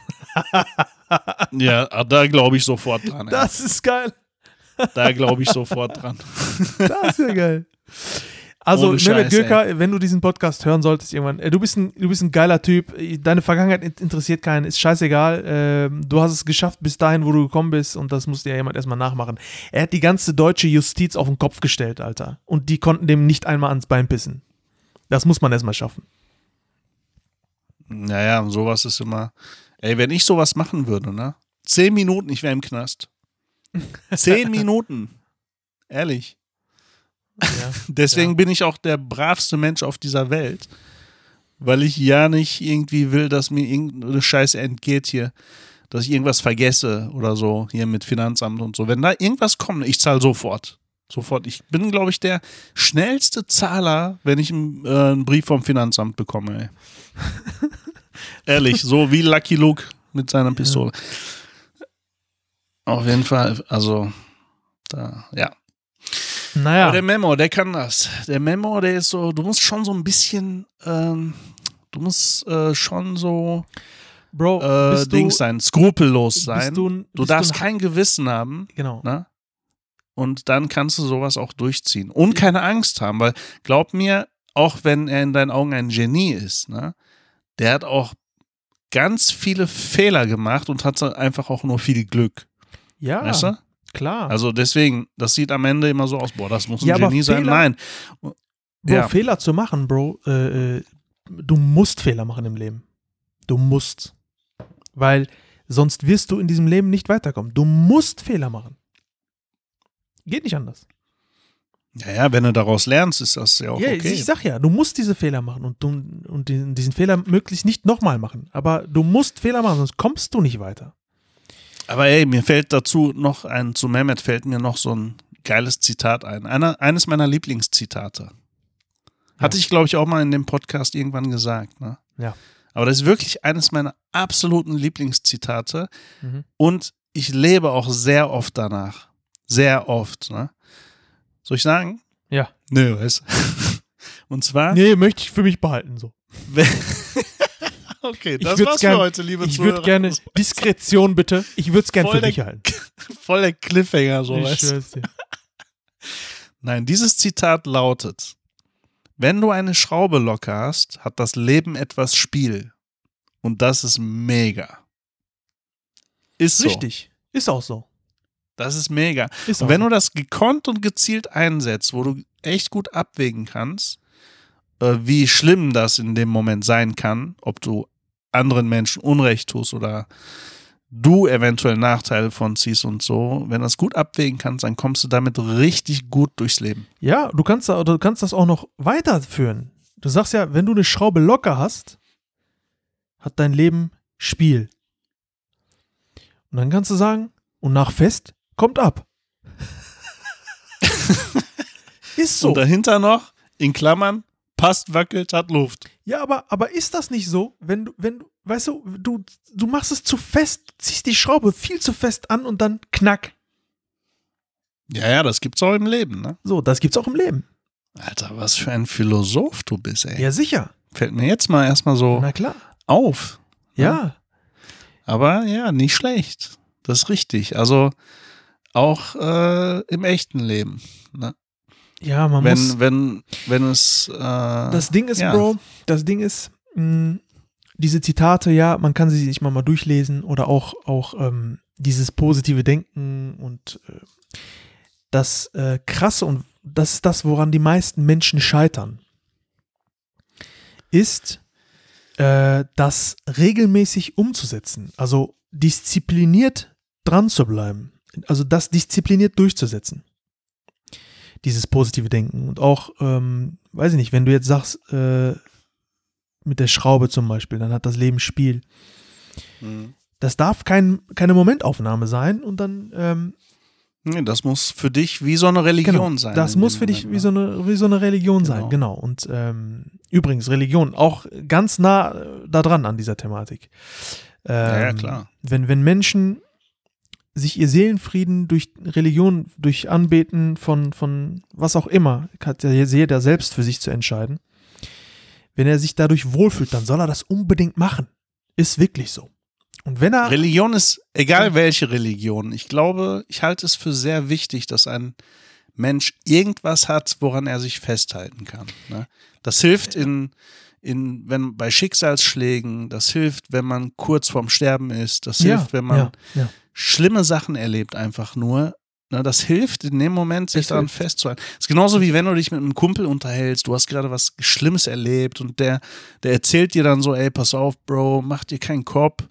Ja, da glaube ich sofort dran. Das ist geil. Da glaube ich sofort dran. Das ist ja geil. Also, Ohne Mehmet Gürka, wenn du diesen Podcast hören solltest irgendwann, äh, du bist ein, du bist ein geiler Typ. Deine Vergangenheit in- interessiert keinen, ist scheißegal. Ähm, du hast es geschafft bis dahin, wo du gekommen bist und das musste ja jemand erstmal nachmachen. Er hat die ganze deutsche Justiz auf den Kopf gestellt, Alter. Und die konnten dem nicht einmal ans Bein pissen. Das muss man erstmal schaffen. Naja, sowas ist immer. Ey, wenn ich sowas machen würde, ne? Zehn Minuten, ich wäre im Knast. Zehn Minuten. Ehrlich. Ja. Deswegen Ja. bin ich auch der bravste Mensch auf dieser Welt. Weil ich ja nicht irgendwie will, dass mir irgendeine Scheiße entgeht hier. Dass ich irgendwas vergesse oder so, hier mit Finanzamt und so. Wenn da irgendwas kommt, ich zahle sofort. Sofort. Ich bin, glaube ich, der schnellste Zahler, wenn ich einen, äh, einen Brief vom Finanzamt bekomme. Ehrlich, so wie Lucky Luke mit seiner Pistole. Auf jeden Fall, also, da, ja. Aber Naja, der Memo, der kann das. Der Memo, der ist so, du musst schon so ein bisschen, ähm, du musst äh, schon so Bro, äh, du, Dings sein, skrupellos sein. du, du darfst ein- kein Gewissen haben, Genau. ne? Und dann kannst du sowas auch durchziehen. Und keine Angst haben, weil glaub mir, auch wenn er in deinen Augen ein Genie ist, ne? Der hat auch ganz viele Fehler gemacht und hat einfach auch nur viel Glück. Ja, Weißt du? klar. Also deswegen, das sieht am Ende immer so aus, boah, das muss ein Ja, Genie sein. Fehler- Nein. Bro, ja. Fehler zu machen, Bro, äh, äh, du musst Fehler machen im Leben. Du musst. Weil sonst wirst du in diesem Leben nicht weiterkommen. Du musst Fehler machen. Geht nicht anders. Ja, ja, wenn du daraus lernst, ist das ja auch Ja, okay. ich sag ja, du musst diese Fehler machen und, du, und diesen, Fehler möglichst nicht nochmal machen. Aber du musst Fehler machen, sonst kommst du nicht weiter. Aber ey, mir fällt dazu noch ein, zu Mehmet fällt mir noch so ein geiles Zitat ein. Einer, eines meiner Lieblingszitate. Hatte ich, glaube ich, auch mal in dem Podcast irgendwann gesagt. Ne? Ja. Aber das ist wirklich eines meiner absoluten Lieblingszitate. Mhm. Und ich lebe auch sehr oft danach. Sehr oft. Ne? Soll ich sagen? Ja. Nö, weißt du. Und zwar. Nee, möchte ich für mich behalten. So. okay, Ich das war's gern- für heute, liebe Ich Zuhörer. würde gerne Diskretion bitte. Ich würde es gerne für der- mich halten. Voll der Cliffhanger, so Ich weißt du. Nein, dieses Zitat lautet: Wenn du eine Schraube locker hast, hat das Leben etwas Spiel. Und das ist mega. Ist so. Richtig. Ist auch so. Das ist mega. Ist Und wenn du das gekonnt und gezielt einsetzt, wo du echt gut abwägen kannst, äh, wie schlimm das in dem Moment sein kann, ob du anderen Menschen Unrecht tust oder du eventuell Nachteile von ziehst und so, wenn du das gut abwägen kannst, dann kommst du damit richtig gut durchs Leben. Ja, du kannst, da- du kannst das auch noch weiterführen. Du sagst ja, wenn du eine Schraube locker hast, hat dein Leben Spiel. Und dann kannst du sagen, und nach Fest kommt ab. ist so. Und dahinter noch, in Klammern, passt, wackelt, hat Luft. Ja, aber, aber ist das nicht so, wenn du, wenn du, weißt du, du, du machst es zu fest, ziehst die Schraube viel zu fest an und dann knack. Ja, ja, das gibt's auch im Leben, ne? So, das gibt's auch im Leben. Alter, was für ein Philosoph du bist, ey. Ja, sicher. Fällt mir jetzt mal erstmal so Na klar. auf. Ja. Aber ja, nicht schlecht. Das ist richtig. Also auch äh, im echten Leben. Ne? Ja, man muss. Wenn, wenn, wenn es. Äh, Das Ding ist, ja. Bro, das Ding ist, mh, diese Zitate, ja, man kann sie sich mal, mal durchlesen oder auch, auch ähm, dieses positive Denken und äh, das äh, Krasse und das ist das, woran die meisten Menschen scheitern. ist, äh, das regelmäßig umzusetzen. Also diszipliniert dran zu bleiben. Also das diszipliniert durchzusetzen. Dieses positive Denken. Und auch, ähm, weiß ich nicht, wenn du jetzt sagst, äh, mit der Schraube zum Beispiel, dann hat das Leben Spiel. Mhm. Das darf kein, keine Momentaufnahme sein und dann ähm, Nee, das muss für dich wie so eine Religion genau, sein. Das muss für dich Moment, wie ne? so eine, wie so eine Religion sein, Genau. genau. Und ähm, übrigens, Religion auch ganz nah äh, da dran an dieser Thematik. Ähm, Ja, ja, klar. Wenn, wenn Menschen sich ihr Seelenfrieden durch Religion, durch Anbeten von, von was auch immer, hat jeder selbst für sich zu entscheiden. Wenn er sich dadurch wohlfühlt, dann soll er das unbedingt machen. Ist wirklich so. Und wenn er. Religion ist, egal welche Religion, ich glaube, ich halte es für sehr wichtig, dass ein Mensch irgendwas hat, woran er sich festhalten kann. Ne? Das hilft in, in, wenn bei Schicksalsschlägen, das hilft, wenn man kurz vorm Sterben ist, das hilft, wenn man ja, ja. schlimme Sachen erlebt, einfach nur. Ne, das hilft in dem Moment, sich daran hilft. festzuhalten. Das ist genauso wie wenn du dich mit einem Kumpel unterhältst, du hast gerade was Schlimmes erlebt und der, der erzählt dir dann so, ey, pass auf, Bro, mach dir keinen Kopf.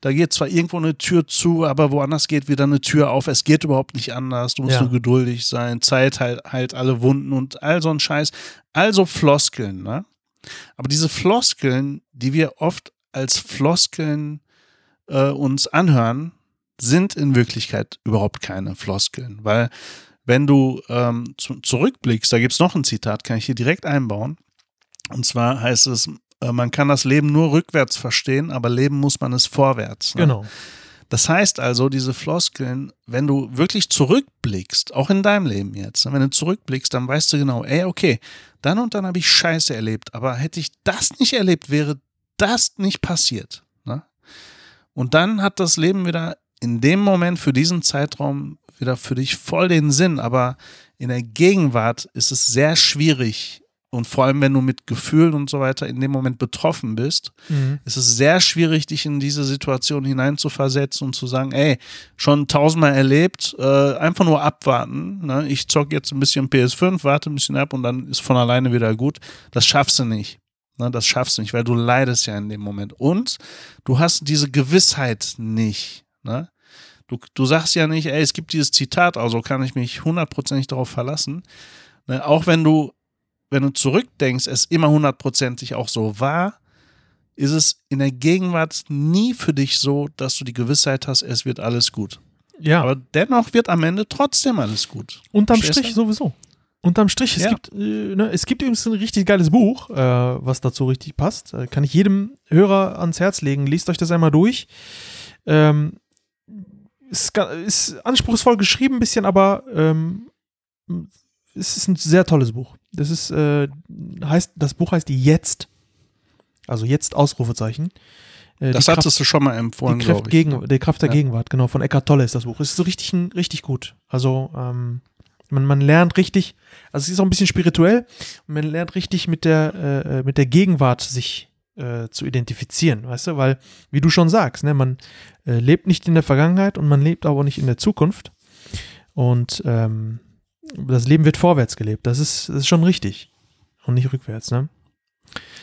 Da geht zwar irgendwo eine Tür zu, aber woanders geht wieder eine Tür auf. Es geht überhaupt nicht anders. Du musst Ja. nur geduldig sein. Zeit heilt, heilt alle Wunden und all so ein Scheiß. Also Floskeln, ne? Aber diese Floskeln, die wir oft als Floskeln äh, uns anhören, sind in Wirklichkeit überhaupt keine Floskeln. Weil wenn du ähm, zu, zurückblickst, da gibt es noch ein Zitat, kann ich hier direkt einbauen. Und zwar heißt es, äh, man kann das Leben nur rückwärts verstehen, aber leben muss man es vorwärts. Ne? Genau. Das heißt also, diese Floskeln, wenn du wirklich zurückblickst, auch in deinem Leben jetzt, ne, wenn du zurückblickst, dann weißt du genau, ey, okay, dann und dann habe ich Scheiße erlebt, aber hätte ich das nicht erlebt, wäre das nicht passiert. Ne? Und dann hat das Leben wieder in dem Moment für diesen Zeitraum wieder für dich voll den Sinn, aber in der Gegenwart ist es sehr schwierig und vor allem, wenn du mit Gefühlen und so weiter in dem Moment betroffen bist, Mhm. es ist sehr schwierig, dich in diese Situation hineinzuversetzen und zu sagen, ey, schon tausendmal erlebt, äh, einfach nur abwarten. Ne? Ich zock jetzt ein bisschen PS5, warte ein bisschen ab und dann ist von alleine wieder gut. Das schaffst du nicht. Ne? Das schaffst du nicht, weil du leidest ja in dem Moment. Und du hast diese Gewissheit nicht. Ne? Du, du sagst ja nicht, ey, es gibt dieses Zitat, also kann ich mich hundertprozentig darauf verlassen. Ne? Auch wenn du, wenn du zurückdenkst, es immer hundertprozentig auch so war, ist es in der Gegenwart nie für dich so, dass du die Gewissheit hast, es wird alles gut. Ja, Aber dennoch wird am Ende trotzdem alles gut. unterm Strich sowieso. Unterm Strich, es, Ja. gibt, äh, ne, es gibt übrigens ein richtig geiles Buch, äh, was dazu richtig passt. Äh, kann ich jedem Hörer ans Herz legen. Lest euch das einmal durch. Ähm, ist, ist anspruchsvoll geschrieben, ein bisschen, aber ähm, es ist ein sehr tolles Buch. Das ist, äh, heißt, das Buch heißt Jetzt. Also jetzt Ausrufezeichen. Äh, Das die Kraft- hattest du schon mal empfohlen, die Kraft, ich. gegen, die Kraft der Ja. Gegenwart, genau, von Eckhart Tolle ist das Buch. Es ist so richtig, richtig gut. Also, ähm, man, man lernt richtig, also es ist auch ein bisschen spirituell, man lernt richtig mit der, äh, mit der Gegenwart sich äh, zu identifizieren, weißt du, weil, wie du schon sagst, ne, man äh, lebt nicht in der Vergangenheit und man lebt aber nicht in der Zukunft. Und ähm, das Leben wird vorwärts gelebt. Das ist, das ist schon richtig. Und nicht rückwärts, ne?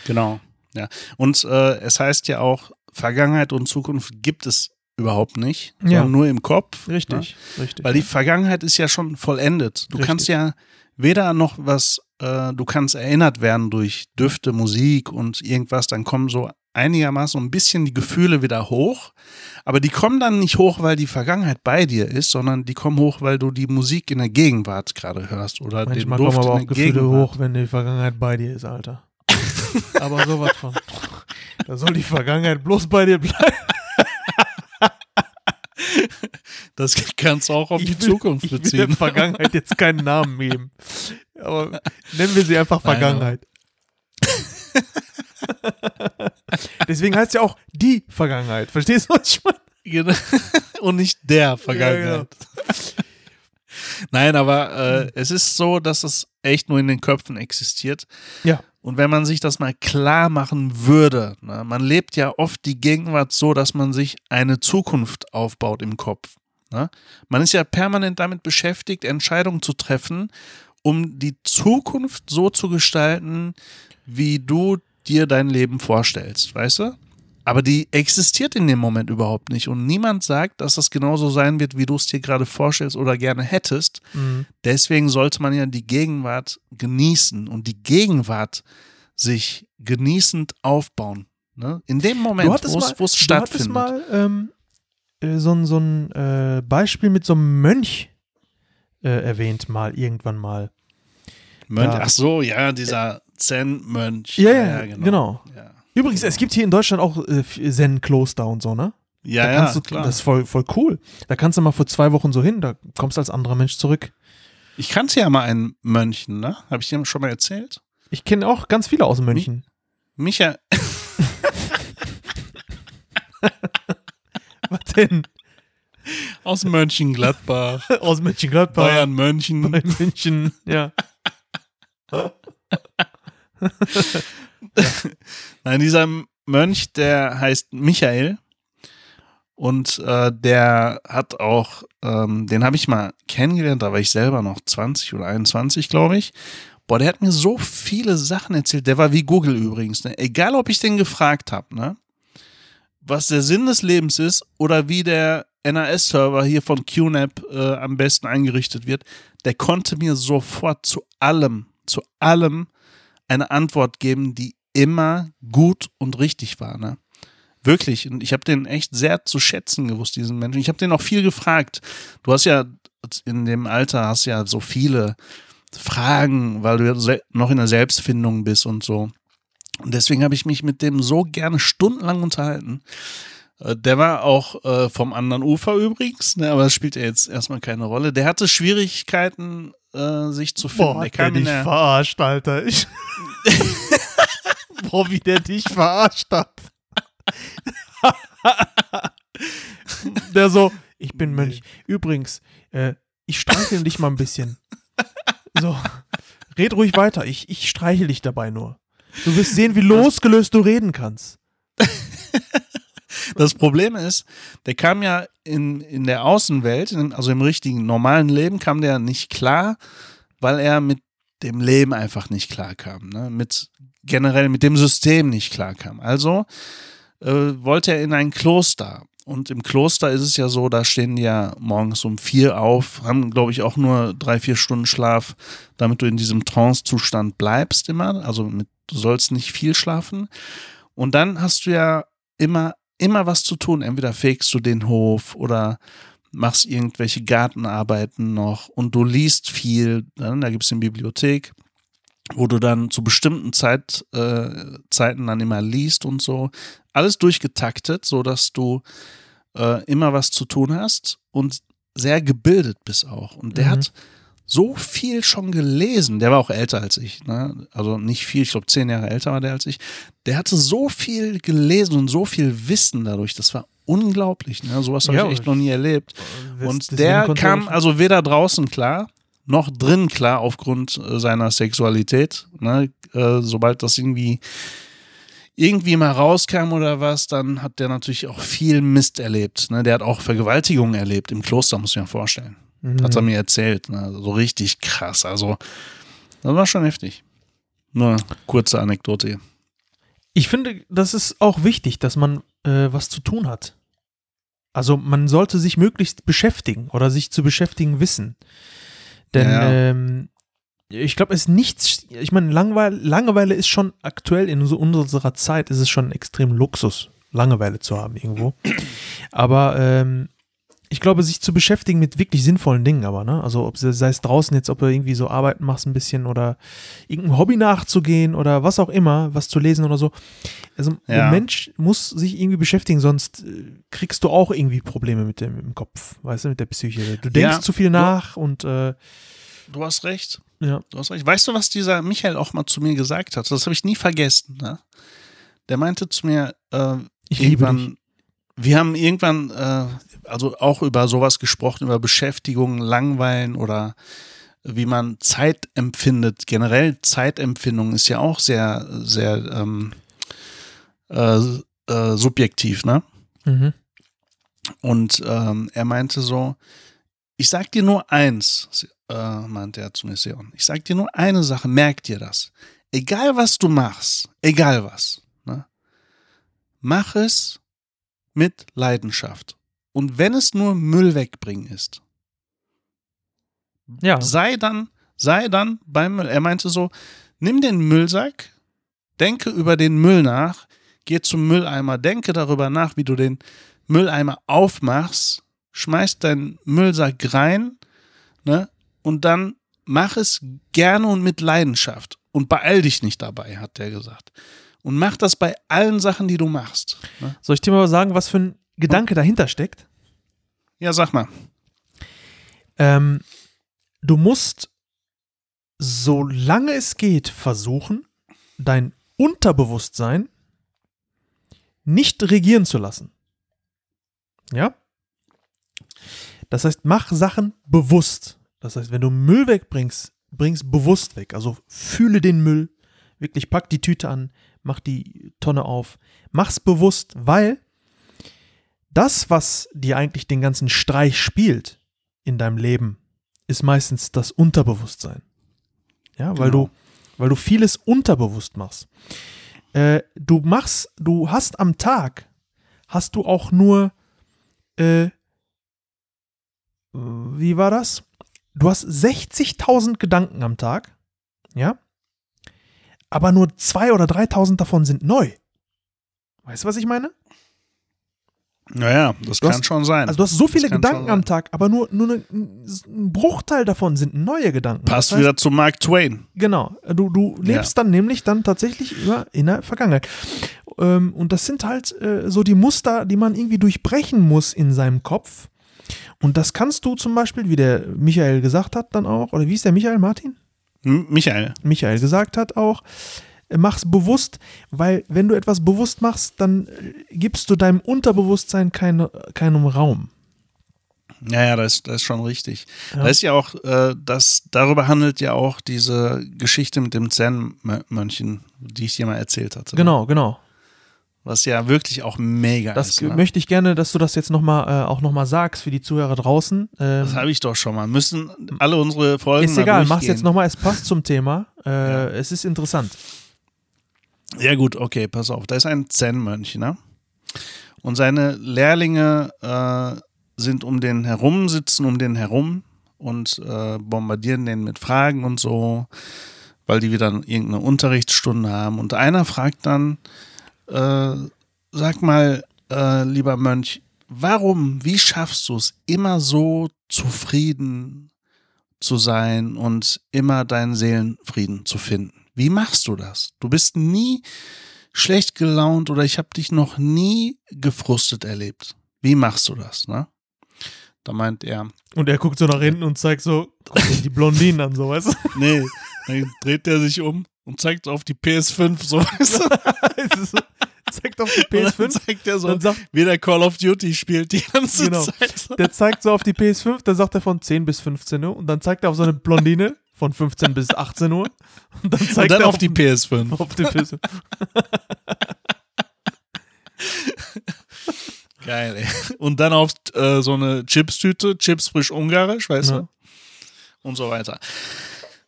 Genau. Ja. Und äh, es heißt ja auch, Vergangenheit und Zukunft gibt es überhaupt nicht, Ja. sondern nur im Kopf. Ne? Richtig, richtig. Weil die Vergangenheit ist ja schon vollendet. Du Richtig. kannst ja weder noch was, äh, du kannst erinnert werden durch Düfte, Musik und irgendwas, dann kommen so einigermaßen ein bisschen die Gefühle wieder hoch. Aber die kommen dann nicht hoch, weil die Vergangenheit bei dir ist, sondern die kommen hoch, weil du die Musik in der Gegenwart gerade hörst oder Manchmal den kommen Duft aber in auch Gefühle Gegenwart. hoch, wenn die Vergangenheit bei dir ist, Alter. aber sowas von. Da soll die Vergangenheit bloß bei dir bleiben. Das kannst du auch auf die will- Zukunft ich will beziehen. der Vergangenheit jetzt keinen Namen geben. Aber nennen wir sie einfach Vergangenheit. Deswegen heißt es ja auch die Vergangenheit. Verstehst du, was ich meine? Genau. Und nicht der Vergangenheit. Nein, aber äh, es ist so, dass es echt nur in den Köpfen existiert. Ja. Und wenn man sich das mal klar machen würde, ne, man lebt ja oft die Gegenwart so, dass man sich eine Zukunft aufbaut im Kopf. Ne? Man ist ja permanent damit beschäftigt, Entscheidungen zu treffen, um die Zukunft so zu gestalten, wie du dir dein Leben vorstellst, weißt du? Aber die existiert in dem Moment überhaupt nicht. Und niemand sagt, dass das genauso sein wird, wie du es dir gerade vorstellst oder gerne hättest. Mhm. Deswegen sollte man ja die Gegenwart genießen und die Gegenwart sich genießend aufbauen. Ne? In dem Moment, wo es- es du stattfindet. mal ähm, äh, so ein, so ein äh, Beispiel mit so einem Mönch äh, erwähnt, mal irgendwann mal. Mönch, Ja. ach so, ja, dieser Zen-Mönch. Ja, ja, genau. Ja, Übrigens, es gibt hier in Deutschland auch äh, Zen-Kloster und so, ne? ja, da ja du, klar. Das ist voll, voll cool. Da kannst du mal für zwei Wochen so hin, da kommst du als anderer Mensch zurück. ich kannte ja mal einen Mönchen, ne? Habe ich dir schon mal erzählt? Ich kenne auch ganz viele aus München. Micha, Was denn? aus Mönchengladbach, aus Mönchengladbach. Bayern Mönchen. Bayern München, ja. Nein, dieser Mönch, der heißt Michael. Und äh, der hat auch, ähm, den habe ich mal kennengelernt, da war ich selber noch 20 oder 21, glaube ich. Boah, der hat mir so viele Sachen erzählt. Der war wie Google übrigens. Ne? Egal, ob ich den gefragt habe, ne? was der Sinn des Lebens ist oder wie der NAS-Server hier von QNAP äh, am besten eingerichtet wird, der konnte mir sofort zu allem, zu allem eine Antwort geben, die immer gut und richtig war. Ne? Wirklich. Und ich habe den echt sehr zu schätzen gewusst, diesen Menschen. Ich habe den auch viel gefragt. Du hast ja in dem Alter hast ja so viele Fragen, weil du ja noch in der Selbstfindung bist und so. Und deswegen habe ich mich mit dem so gerne stundenlang unterhalten. Äh, Der war auch äh, vom anderen Ufer übrigens, ne, aber das spielt ja jetzt erstmal keine Rolle. Der hatte Schwierigkeiten, äh, sich zu finden. Boah, kam in dich verarscht, Alter. Ich Boah, wie der dich verarscht hat. der so, ich bin Mönch. Übrigens, äh, ich streichel dich mal ein bisschen. So, red ruhig weiter. Ich, ich streichel dich dabei nur. Du wirst sehen, wie losgelöst du reden kannst. Das Problem ist, der kam ja in, in der Außenwelt, also im richtigen normalen Leben, kam der nicht klar, weil er mit dem Leben einfach nicht klar kam. Ne? Mit, generell mit dem System nicht klar kam. Also äh, wollte er in ein Kloster. Und im Kloster ist es ja so, da stehen die ja morgens um vier auf, haben, glaube ich, auch nur drei, vier Stunden Schlaf, damit du in diesem Trance-Zustand bleibst immer. Also mit, du sollst nicht viel schlafen. Und dann hast du ja immer, immer was zu tun. Entweder fegst du den Hof oder machst irgendwelche Gartenarbeiten noch und du liest viel. Ne? Da gibt es eine Bibliothek, wo du dann zu bestimmten Zeit, äh, Zeiten dann immer liest und so. Alles durchgetaktet, sodass du äh, immer was zu tun hast und sehr gebildet bist auch. Und der Mhm. hat so viel schon gelesen. Der war auch älter als ich. Ne? Also nicht viel, ich glaube zehn Jahre älter war der als ich. Der hatte so viel gelesen und so viel Wissen dadurch. Das war unglaublich. Ne? Sowas habe Ja, ich echt noch nie erlebt. Und Deswegen der kam also weder draußen klar, noch drin klar aufgrund äh, seiner Sexualität. Ne? Äh, sobald das irgendwie irgendwie mal rauskam oder was, dann hat der natürlich auch viel Mist erlebt. Ne? Der hat auch Vergewaltigungen erlebt im Kloster, muss ich mir vorstellen. Mhm. Hat er mir erzählt. Ne? So richtig krass. Also, das war schon heftig. Nur eine kurze Anekdote. Ich finde, das ist auch wichtig, dass man äh, was zu tun hat. Also man sollte sich möglichst beschäftigen oder sich zu beschäftigen wissen. Denn Ja. ähm, ich glaube, es ist nichts, ich meine, Langweile, Langeweile ist schon aktuell in so unserer Zeit, ist es schon extrem Luxus, Langeweile zu haben irgendwo. Aber ähm, ich glaube, sich zu beschäftigen mit wirklich sinnvollen Dingen, aber, ne? Also, ob sei es draußen jetzt, ob du irgendwie so arbeiten machst ein bisschen oder irgendein Hobby nachzugehen oder was auch immer, was zu lesen oder so. Also, Ja. der Mensch muss sich irgendwie beschäftigen, sonst äh, kriegst du auch irgendwie Probleme mit dem im Kopf, weißt du, mit der Psyche. Du denkst Ja. zu viel nach und äh, Du hast recht. ja. Du hast recht. Weißt du, was dieser Michael auch mal zu mir gesagt hat? Das habe ich nie vergessen. Ne? Der meinte zu mir, äh, Ich liebe dich. Wir haben irgendwann, äh, also auch über sowas gesprochen, über Beschäftigung, Langweilen oder wie man Zeit empfindet. Generell Zeitempfindung ist ja auch sehr, sehr ähm, äh, äh, subjektiv, ne? Mhm. Und ähm, er meinte so, ich sag dir nur eins, äh, meinte er zu mir, Seon. Ich sag dir nur eine Sache, merk dir das. egal was du machst, egal was, ne, mach es mit Leidenschaft. Und wenn es nur Müll wegbringen ist, Ja. sei dann, sei dann beim Müll. Er meinte so, nimm den Müllsack, denke über den Müll nach, geh zum Mülleimer, denke darüber nach, wie du den Mülleimer aufmachst, schmeiß deinen Müllsack rein, ne, und dann mach es gerne und mit Leidenschaft. Und beeil dich nicht dabei, hat der gesagt. Und mach das bei allen Sachen, die du machst. Ne? Soll ich dir mal sagen, was für ein Gedanke dahinter steckt? Ja, sag mal. Ähm, du musst, solange es geht, versuchen, dein Unterbewusstsein nicht regieren zu lassen. Ja? Das heißt, mach Sachen bewusst. Das heißt, wenn du Müll wegbringst, bringst bewusst weg. Also fühle den Müll, wirklich pack die Tüte an, mach die Tonne auf, mach's bewusst, weil das, was dir eigentlich den ganzen Streich spielt in deinem Leben, ist meistens das Unterbewusstsein. Ja, weil Genau. du, weil du vieles unterbewusst machst. Äh, du machst, du hast am Tag, hast du auch nur, äh, wie war das? Du hast 60.000 Gedanken am Tag, ja, aber nur 2.000 oder 3.000 davon sind neu. Weißt du, was ich meine? Naja, das Du kann hast- schon sein. Also du hast so viele Gedanken am. Tag, aber nur, nur eine, ein Bruchteil davon sind neue Gedanken. Passt Das heißt, wieder zu Mark Twain. Genau. Du, du lebst dann nämlich dann tatsächlich in der Vergangenheit. Ähm, und das sind halt äh, so die Muster, die man irgendwie durchbrechen muss in seinem Kopf. Und das kannst du zum Beispiel, wie der Michael gesagt hat, dann auch, oder wie ist der Michael Martin? Michael. Michael gesagt hat auch, äh, mach's bewusst, weil wenn du etwas bewusst machst, dann äh, gibst du deinem Unterbewusstsein keine, keinen Raum. Ja, ja, das, das ist schon richtig. Ja. Da ist ja auch, äh, das, darüber handelt ja auch diese Geschichte mit dem Zen-Mönchen, die ich dir mal erzählt hatte. Genau, genau. Was ja wirklich auch mega Das ist. Ne? möchte ich gerne, dass du das jetzt noch mal, äh, auch nochmal sagst für die Zuhörer draußen. Ähm, Das habe ich doch schon mal. Müssen alle unsere Folgen ist egal, mach's durchgehen. jetzt nochmal, es passt zum Thema. Äh, Ja. Es ist interessant. Ja, gut, okay, pass auf. Da ist ein Zen-Mönch, ne? Und seine Lehrlinge äh, sind um den herum, sitzen um den herum und äh, bombardieren den mit Fragen und so, weil die wieder irgendeine Unterrichtsstunde haben. Und einer fragt dann, äh, sag mal, äh, lieber Mönch, warum, wie schaffst du es, immer so zufrieden zu sein und immer deinen Seelenfrieden zu finden? Wie machst du das? Du bist nie schlecht gelaunt oder ich habe dich noch nie gefrustet erlebt. Wie machst du das? Ne? Da meint er, Und er guckt so nach hinten und zeigt so die Blondinen an, so weißt du? nee, dann dreht er sich um und zeigt auf die PS5, so zeigt auf die Und dann PS5, zeigt er so, dann sagt, wie der Call of Duty spielt die ganze Genau. Zeit. der zeigt so auf die PS5, dann sagt er von 10 bis 15 Uhr und dann zeigt er auf so eine Blondine von 15 bis 18 Uhr und dann zeigt Und dann er auf die PS5. auf die PS5. Geil, ey. Und dann auf äh, so eine Chips-Tüte, Chips frisch ungarisch, weißt Ja. du? Und so weiter.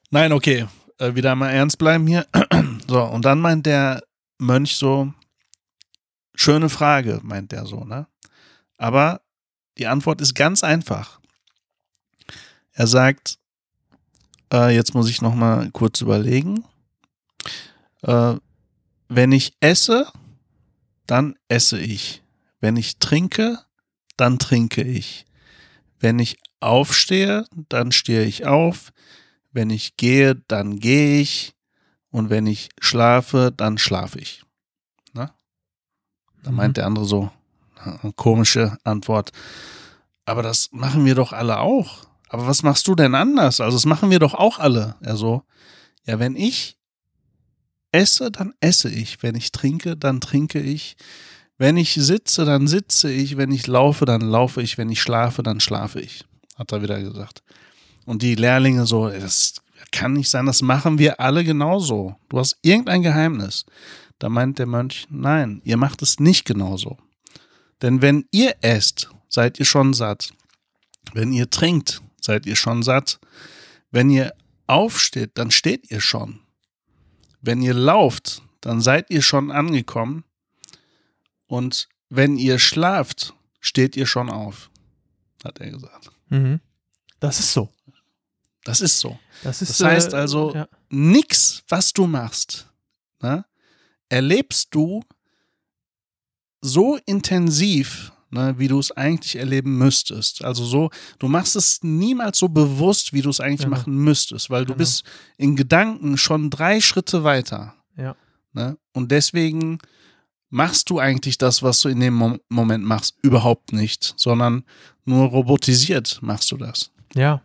Nein, okay. Äh, wieder mal ernst bleiben hier. so, und dann meint der Mönch so, schöne Frage, meint der so, ne? Aber die Antwort ist ganz einfach. Er sagt, äh, jetzt muss ich noch mal kurz überlegen. Äh, wenn ich esse, dann esse ich. Wenn ich trinke, dann trinke ich. Wenn ich aufstehe, dann stehe ich auf. Wenn ich gehe, dann gehe ich. Und wenn ich schlafe, dann schlafe ich. Na? Da meint der andere so, eine komische Antwort. Aber das machen wir doch alle auch. Aber was machst du denn anders? Also das machen wir doch auch alle. Er so, ja, wenn ich esse, dann esse ich. Wenn ich trinke, dann trinke ich. Wenn ich sitze, dann sitze ich. Wenn ich laufe, dann laufe ich. Wenn ich schlafe, dann schlafe ich. Hat er wieder gesagt. Und die Lehrlinge so, das kann nicht sein, das machen wir alle genauso. Du hast irgendein Geheimnis. Da meint der Mönch, nein, ihr macht es nicht genauso. Denn wenn ihr esst, seid ihr schon satt. Wenn ihr trinkt, seid ihr schon satt. Wenn ihr aufsteht, dann steht ihr schon. wenn ihr lauft, dann seid ihr schon angekommen. Und wenn ihr schlaft, steht ihr schon auf, hat er gesagt. Mhm. Das ist so. Das ist so. Das, ist, Das heißt äh, also, ja. nix, was du machst, ne, erlebst du so intensiv, ne, wie du es eigentlich erleben müsstest. Also so, du machst es niemals so bewusst, wie du es eigentlich Genau. machen müsstest, weil du Genau. bist in Gedanken schon drei Schritte weiter. Ja. Ne? Und deswegen machst du eigentlich das, was du in dem Mom Moment machst, überhaupt nicht, sondern nur robotisiert machst du das. Ja,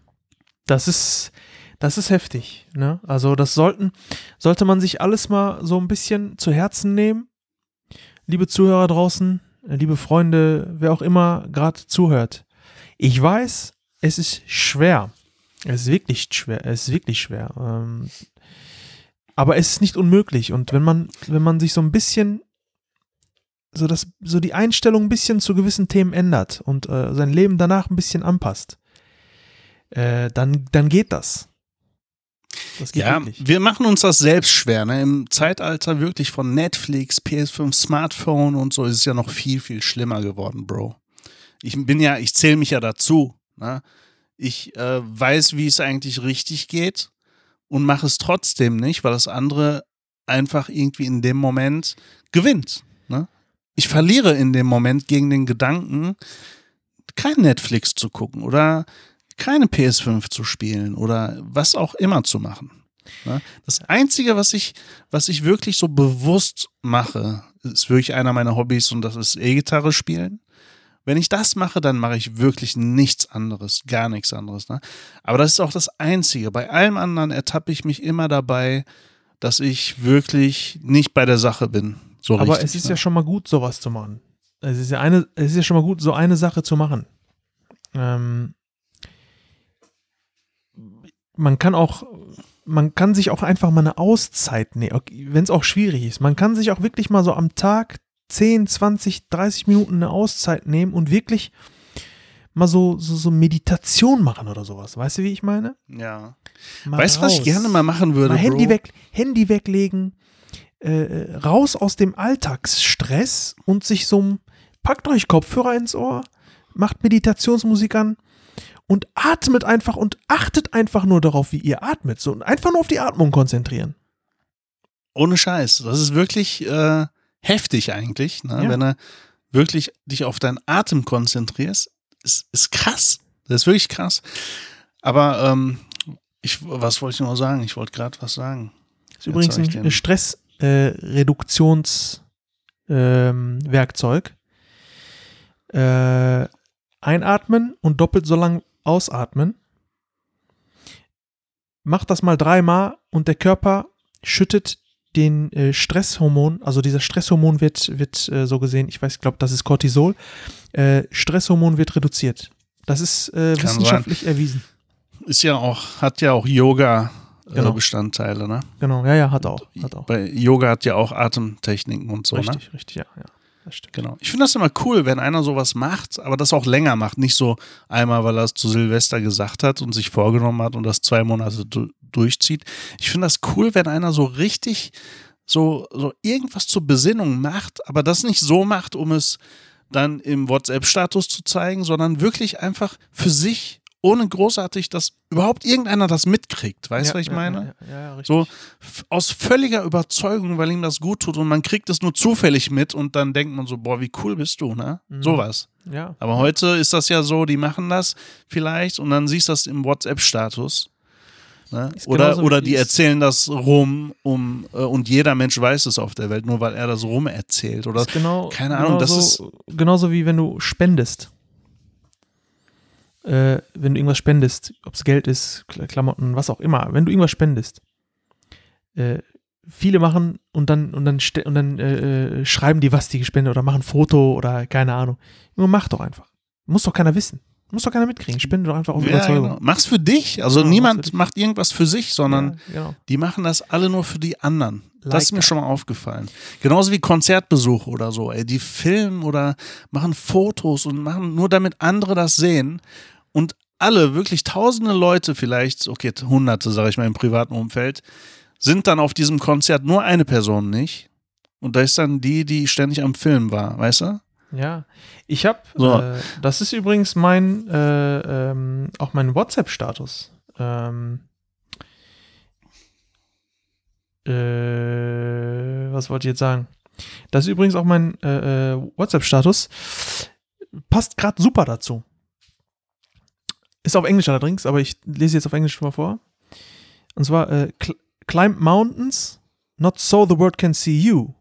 das ist, das ist heftig. Ne? Also das sollten, sollte man sich alles mal so ein bisschen zu Herzen nehmen. Liebe Zuhörer draußen, liebe Freunde, wer auch immer gerade zuhört. Ich weiß, es ist schwer. Es ist wirklich schwer. Es ist wirklich schwer. Ähm, aber es ist nicht unmöglich. Und wenn man, wenn man sich so ein bisschen so das, so die Einstellung ein bisschen zu gewissen Themen ändert und äh, sein Leben danach ein bisschen anpasst, äh, dann, dann geht das. Das geht Ja, wirklich. wir machen uns das selbst schwer. Ne? Im Zeitalter wirklich von Netflix, PS5, Smartphone und so ist es ja noch viel, viel schlimmer geworden, Bro. Ich bin ja, ich zähle mich ja dazu. Ne? Ich äh, weiß, wie es eigentlich richtig geht und mache es trotzdem nicht, weil das andere einfach irgendwie in dem Moment gewinnt. Ne? Ich verliere in dem Moment gegen den Gedanken, kein Netflix zu gucken oder keine PS5 zu spielen oder was auch immer zu machen. Ne? Das Einzige, was ich, was ich wirklich so bewusst mache, ist wirklich einer meiner Hobbys und das ist E-Gitarre spielen. Wenn ich das mache, dann mache ich wirklich nichts anderes, gar nichts anderes. Ne? Aber das ist auch das Einzige. Bei allem anderen ertappe ich mich immer dabei, dass ich wirklich nicht bei der Sache bin. So Aber richtig, es ist ne? ja schon mal gut, sowas zu machen. Es ist ja eine, es ist ja schon mal gut, so eine Sache zu machen. Ähm, man kann auch, man kann sich auch einfach mal eine Auszeit nehmen, wenn es auch schwierig ist. Man kann sich auch wirklich mal so am Tag 10, 20, 30 Minuten eine Auszeit nehmen und wirklich mal so, so, so Meditation machen oder sowas. Weißt du, wie ich meine? ja. Mal Weißt du, was ich gerne mal machen würde? Mal Handy, Bro? weg, Handy weglegen, äh, raus aus dem Alltagsstress und sich so, ein- packt euch Kopfhörer ins Ohr, macht Meditationsmusik an und atmet einfach und achtet einfach nur darauf, wie ihr atmet. So, und einfach nur auf die Atmung konzentrieren. Ohne Scheiß. Das ist wirklich äh, heftig eigentlich, ne? Ja. wenn du wirklich dich auf deinen Atem konzentrierst. Ist, ist krass. Das ist wirklich krass. Aber ähm, ich, was wollte ich noch sagen? Ich wollte gerade was sagen. ist übrigens ein. Stressreduktionswerkzeug. Ähm, Werkzeug. äh, einatmen und doppelt so lang ausatmen. Macht das mal dreimal und der Körper schüttet den äh, Stresshormon, also dieser Stresshormon wird, wird äh, so gesehen, ich weiß, ich glaube, das ist Cortisol, äh, Stresshormon wird reduziert. Das ist äh, wissenschaftlich erwiesen. Ist ja auch, hat ja auch Yoga äh, Genau. Bestandteile, ne? Genau, ja, ja, hat auch. Hat auch. Bei Yoga hat ja auch Atemtechniken und so, ne? richtig, richtig, ja, ja. Das stimmt. Genau. Ich finde das immer cool, wenn einer sowas macht, aber das auch länger macht. Nicht so einmal, weil er es zu Silvester gesagt hat und sich vorgenommen hat und das zwei Monate du durchzieht. Ich finde das cool, wenn einer so richtig so, so irgendwas zur Besinnung macht, aber das nicht so macht, um es dann im WhatsApp-Status zu zeigen, sondern wirklich einfach für sich, ohne großartig, dass überhaupt irgendeiner das mitkriegt. Weißt du, ja, was ich ja, meine? Ja, richtig. So aus völliger Überzeugung, weil ihm das gut tut und man kriegt es nur zufällig mit und dann denkt man so, boah, wie cool bist du, ne? Mhm. Sowas. Ja. Aber heute ist das ja so, die machen das vielleicht und dann siehst du das im WhatsApp-Status. Ne? Ist Oder, genauso oder die erzählen das rum, um äh, und jeder Mensch weiß es auf der Welt, nur weil er das rum erzählt. Oder ist genau, keine Ahnung, das genauso, genauso wie wenn du spendest. Äh, wenn du irgendwas spendest, ob es Geld ist, Kla- Klamotten, was auch immer, wenn du irgendwas spendest. Äh, viele machen und dann und dann und dann äh, äh, schreiben die, was die gespendet oder machen ein Foto oder keine Ahnung. Junge, mach doch einfach. Muss doch keiner wissen. Muss doch keiner mitkriegen. Spende doch einfach aus ja, Überzeugung. genau. Mach's für dich. Also Ja, niemand dich. macht irgendwas für sich, sondern ja, genau. Die machen das alle nur für die anderen. Das ist mir Like. schon mal aufgefallen. Genauso wie Konzertbesuche oder so. Ey, die filmen oder machen Fotos und machen nur damit andere das sehen. Und alle, wirklich tausende Leute vielleicht, okay, hunderte, sage ich mal, im privaten Umfeld, sind dann auf diesem Konzert nur eine Person nicht. Und da ist dann die, die ständig am Film war, weißt du? Ja, ich habe, So. äh, das ist übrigens mein, äh, ähm, auch mein WhatsApp-Status. Ähm, äh, was wollte ich jetzt sagen? Das ist übrigens auch mein äh, äh, WhatsApp-Status. Passt gerade super dazu. Ist auf Englisch allerdings, aber ich lese jetzt auf Englisch mal vor. Und zwar, äh, cl climb mountains, not so the world can see you,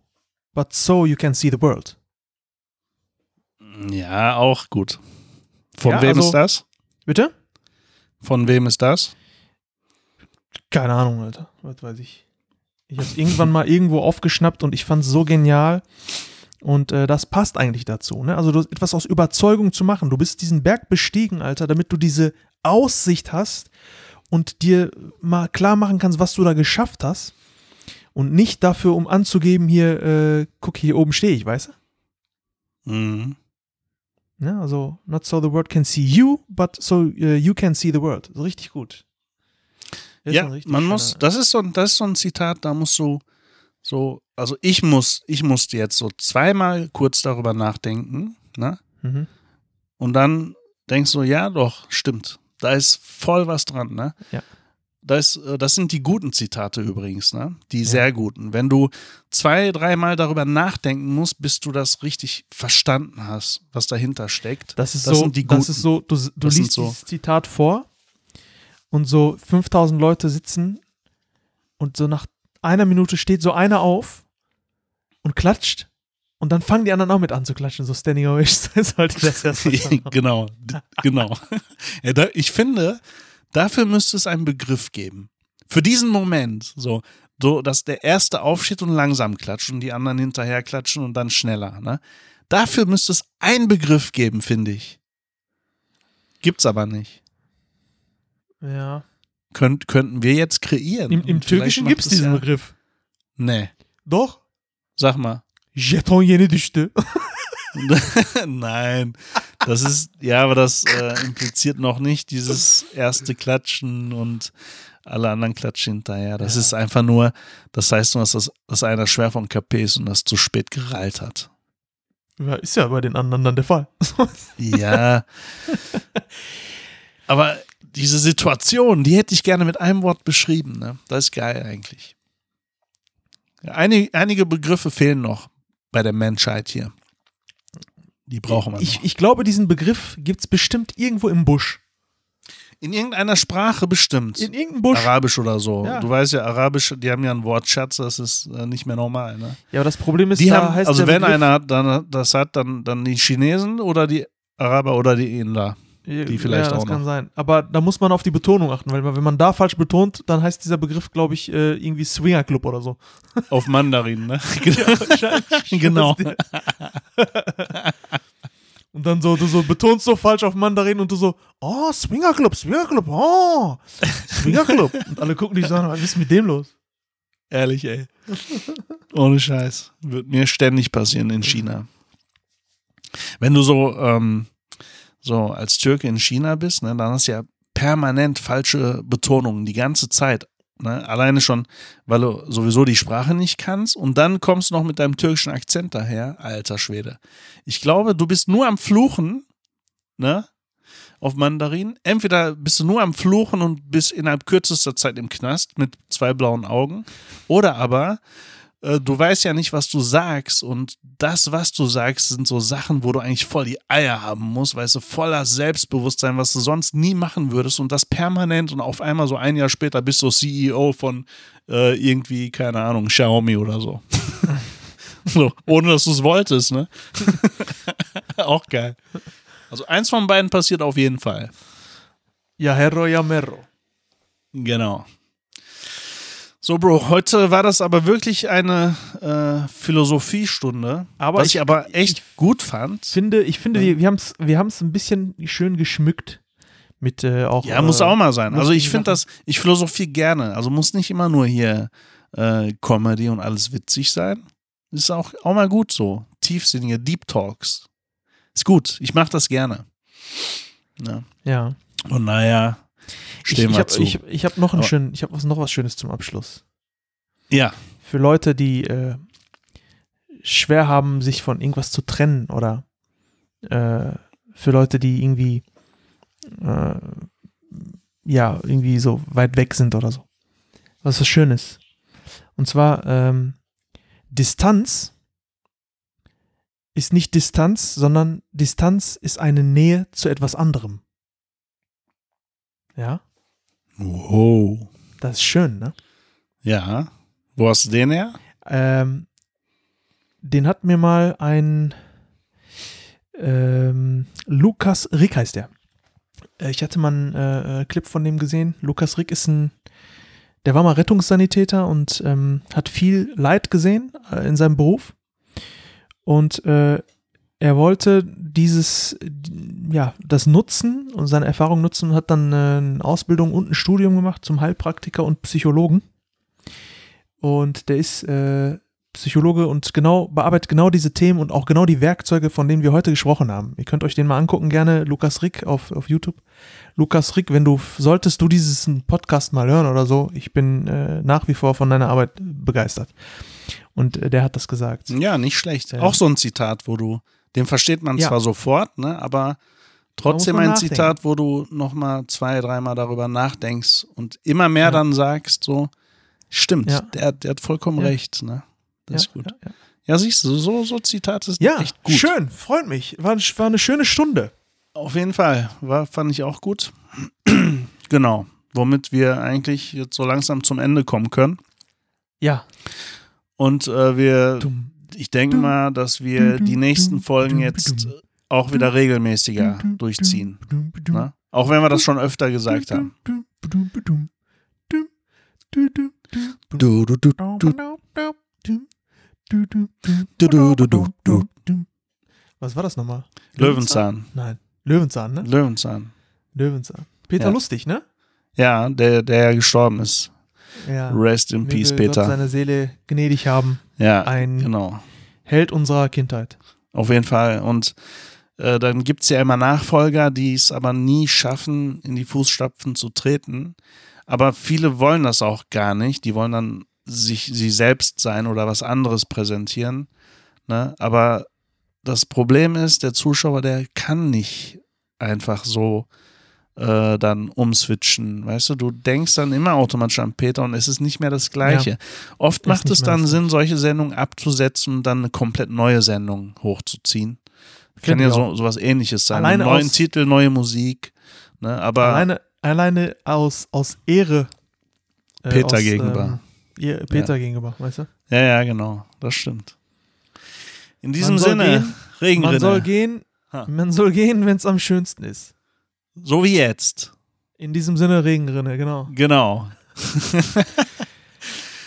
but so you can see the world. Ja, auch gut. Von Ja, wem also- ist das? Bitte? Von wem ist das? Keine Ahnung, Alter. Was weiß ich. Ich habe es irgendwann mal irgendwo aufgeschnappt und ich fand es so genial. Und äh, das passt eigentlich dazu. Ne? Also du, etwas aus Überzeugung zu machen. Du bist diesen Berg bestiegen, Alter, damit du diese Aussicht hast und dir mal klar machen kannst, was du da geschafft hast. Und nicht dafür, um anzugeben, hier, äh, guck, hier oben stehe ich, weißt du? Mhm. Ne? Also, not so the world can see you, but so uh, you can see the world. So richtig gut. Ist Ja, man muss, das ist so, ein- das ist so ein Zitat, da musst du so, also ich muss, ich musste jetzt so zweimal kurz darüber nachdenken, ne? Mhm. Und dann denkst du, ja, doch, stimmt. Da ist voll was dran, ne? Ja. Da ist, äh, das sind die guten Zitate übrigens, ne? Die sehr guten. Wenn du zwei, dreimal darüber nachdenken musst, bis du das richtig verstanden hast, was dahinter steckt. Das ist Das so, die das Guten. ist so, du, du Das liest so- dieses Zitat vor und so 5000 Leute sitzen und so nach einer Minute steht so einer auf und klatscht und dann fangen die anderen auch mit an zu klatschen, so Standing Ovation. Sollte das haben. genau, genau. ja, da, ich finde, dafür müsste es einen Begriff geben. Für diesen Moment, so, so, dass der Erste aufsteht und langsam klatscht und die anderen hinterher klatschen und dann schneller. Ne? Dafür müsste es einen Begriff geben, finde ich. Gibt's aber nicht. Ja. Könnt, könnten wir jetzt kreieren. Im, im Türkischen gibt es diesen ja, Begriff. Nee, Doch. sag mal. Jeton yeni düştü. Nein, das ist, ja, aber das äh, impliziert noch nicht dieses erste Klatschen und alle anderen klatschen hinterher. Das Ja. ist einfach nur, das heißt nur, dass, das, dass einer schwer vom KP ist und das zu spät gereilt hat. Ja, ist ja bei den anderen dann der Fall. Ja. aber diese Situation, die hätte ich gerne mit einem Wort beschrieben. Ne? Das ist geil eigentlich. Einige, einige Begriffe fehlen noch bei der Menschheit hier. Die brauchen wir ich, noch. ich glaube, diesen Begriff gibt es bestimmt irgendwo im Busch. In irgendeiner Sprache bestimmt. In irgendeinem Busch. Arabisch oder so. Ja. Du weißt ja, Arabisch, die haben ja einen Wortschatz, das ist äh, nicht mehr normal. Ne? Ja, aber das Problem ist, Die da haben, heißt also wenn Begriff, einer hat, dann, das hat, dann, dann die Chinesen oder die Araber oder die Inder. Die vielleicht ja, das auch kann noch. sein. Aber da muss man auf die Betonung achten, weil wenn man da falsch betont, dann heißt dieser Begriff, glaube ich, äh, irgendwie Swinger Club oder so. Auf Mandarin, ne? genau. Und dann so, du so betonst so falsch auf Mandarin und du so, oh, Swinger Club, Swinger Club, oh, Swinger Club. und alle gucken dich so an, was ist mit dem los? Ehrlich, ey. Ohne Scheiß. Wird mir ständig passieren in China. Wenn du so, ähm, so als Türke in China bist, ne, dann hast du ja permanent falsche Betonungen die ganze Zeit. Ne? Alleine schon, weil du sowieso die Sprache nicht kannst und dann kommst du noch mit deinem türkischen Akzent daher. Alter Schwede. Ich glaube, du bist nur am Fluchen, ne? Auf Mandarin. Entweder bist du nur am Fluchen und bist innerhalb kürzester Zeit im Knast mit zwei blauen Augen. Oder aber äh, du weißt ja nicht, was du sagst und das, was du sagst, sind so Sachen, wo du eigentlich voll die Eier haben musst, weißt du, voller Selbstbewusstsein, was du sonst nie machen würdest und das permanent und auf einmal so ein Jahr später bist du CEO von äh, irgendwie, keine Ahnung, Xiaomi oder so. so ohne dass du es wolltest, ne? Auch geil. Also eins von beiden passiert auf jeden Fall. Ja, Herro, ja, Merro. Genau. So, Bro, heute war das aber wirklich eine äh, Philosophiestunde, Aber was ich- ich, aber echt gut fand. Finde, ich finde, wir, wir haben es wir haben's ein bisschen schön geschmückt mit äh, auch. Ja, muss äh, auch mal sein. Also ich finde das, ich philosophiere gerne. Also muss nicht immer nur hier äh, Comedy und alles witzig sein. Ist auch, auch mal gut so. Tiefsinnige Deep Talks. Ist gut. Ich mache das gerne. Ja. Ja. Und naja, Ich, stehen ich wir habe zu. ich, ich hab noch, schönen, ich hab was, noch was Schönes zum Abschluss. Ja. Für Leute, die äh, schwer haben, sich von irgendwas zu trennen oder äh, für Leute, die irgendwie äh, ja, irgendwie so weit weg sind oder so. Was so schön ist. Und zwar ähm, Distanz ist nicht Distanz, sondern Distanz ist eine Nähe zu etwas anderem. Ja, Wow. das ist schön, ne? Ja. Wo hast du den her? Ähm, den hat mir mal ein ähm, Lukas Rick heißt der. Äh, Ich hatte mal einen äh, äh, Clip von dem gesehen. Lukas Rick ist ein, der war mal Rettungssanitäter und ähm, hat viel Leid gesehen äh, in seinem Beruf. Und äh, er wollte dieses, ja, das nutzen und seine Erfahrung nutzen und hat dann äh, eine Ausbildung und ein Studium gemacht zum Heilpraktiker und Psychologen. Und der ist äh, Psychologe und genau bearbeitet genau diese Themen und auch genau die Werkzeuge, von denen wir heute gesprochen haben. Ihr könnt euch den mal angucken, gerne Lukas Rick auf, auf YouTube. Lukas Rick, wenn du, solltest du diesen Podcast mal hören oder so, ich bin äh, nach wie vor von deiner Arbeit begeistert. Und äh, der hat das gesagt. Ja, nicht schlecht. Auch so ein Zitat, wo du, den versteht man Ja. zwar sofort, ne, aber trotzdem ein nachdenken. Zitat, wo du nochmal zwei, dreimal darüber nachdenkst und immer mehr Ja. dann sagst, so, stimmt, Ja. der, der hat vollkommen recht, ne? Das ja, ist gut. Ja, siehst du, so, so Zitate sind ja echt gut. schön, freut mich. War, war eine schöne Stunde. Auf jeden Fall. War, fand ich auch gut. genau. Womit wir eigentlich jetzt so langsam zum Ende kommen können. Ja. Und äh, wir, Dumm ich denke mal, dass wir die nächsten Folgen jetzt äh, auch wieder regelmäßiger durchziehen. Na? Auch wenn wir das schon öfter gesagt haben. Was war das nochmal? Löwenzahn. Nein. Löwenzahn, ne? Löwenzahn. Löwenzahn. Peter ja. Lustig, ne? Ja, der, der gestorben ist. Ja. Rest in Mir Peace, Peter. Gott seine Seele gnädig haben. Ja, Ein genau. Held unserer Kindheit. Auf jeden Fall. Und äh, dann gibt es ja immer Nachfolger, die es aber nie schaffen, in die Fußstapfen zu treten. Aber viele wollen das auch gar nicht. Die wollen dann sich sie selbst sein oder was anderes präsentieren. Ne? Aber das Problem ist, der Zuschauer, der kann nicht einfach so äh, dann umswitchen. Weißt du, du denkst dann immer automatisch an Peter und es ist nicht mehr das Gleiche. Oft Ist macht es dann Sinn, solche Sendungen abzusetzen und dann eine komplett neue Sendung hochzuziehen. Kann ja so sowas ähnliches sein. Alleine neuen aus- Titel, neue Musik. Ne? Aber Alleine, alleine aus, aus Ehre. äh, Peter aus, gegenüber. Ähm, Peter gegenüber, weißt du? ja, ja, genau. Das stimmt. In diesem Sinne, gehen, Regenrinne. Man soll gehen, Ha. man soll gehen, wenn es am schönsten ist. So wie jetzt. In diesem Sinne Regenrinne, genau. Genau.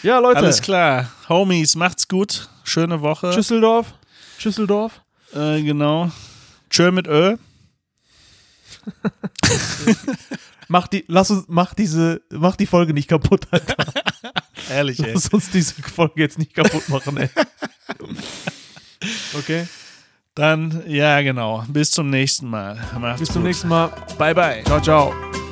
Ja, Leute. Alles klar. Homies, macht's gut. Schöne Woche. Schüsseldorf. Schüsseldorf. Äh, genau. Tschö mit Ö. Mach die, lass uns, mach diese, mach die Folge nicht kaputt, Alter. Ehrlich, ey. Lass uns diese Folge jetzt nicht kaputt machen, ey. Okay. Dann, ja, genau. Bis zum nächsten Mal. Macht's Bis zum gut. nächsten Mal. Bye, bye. Ciao, ciao.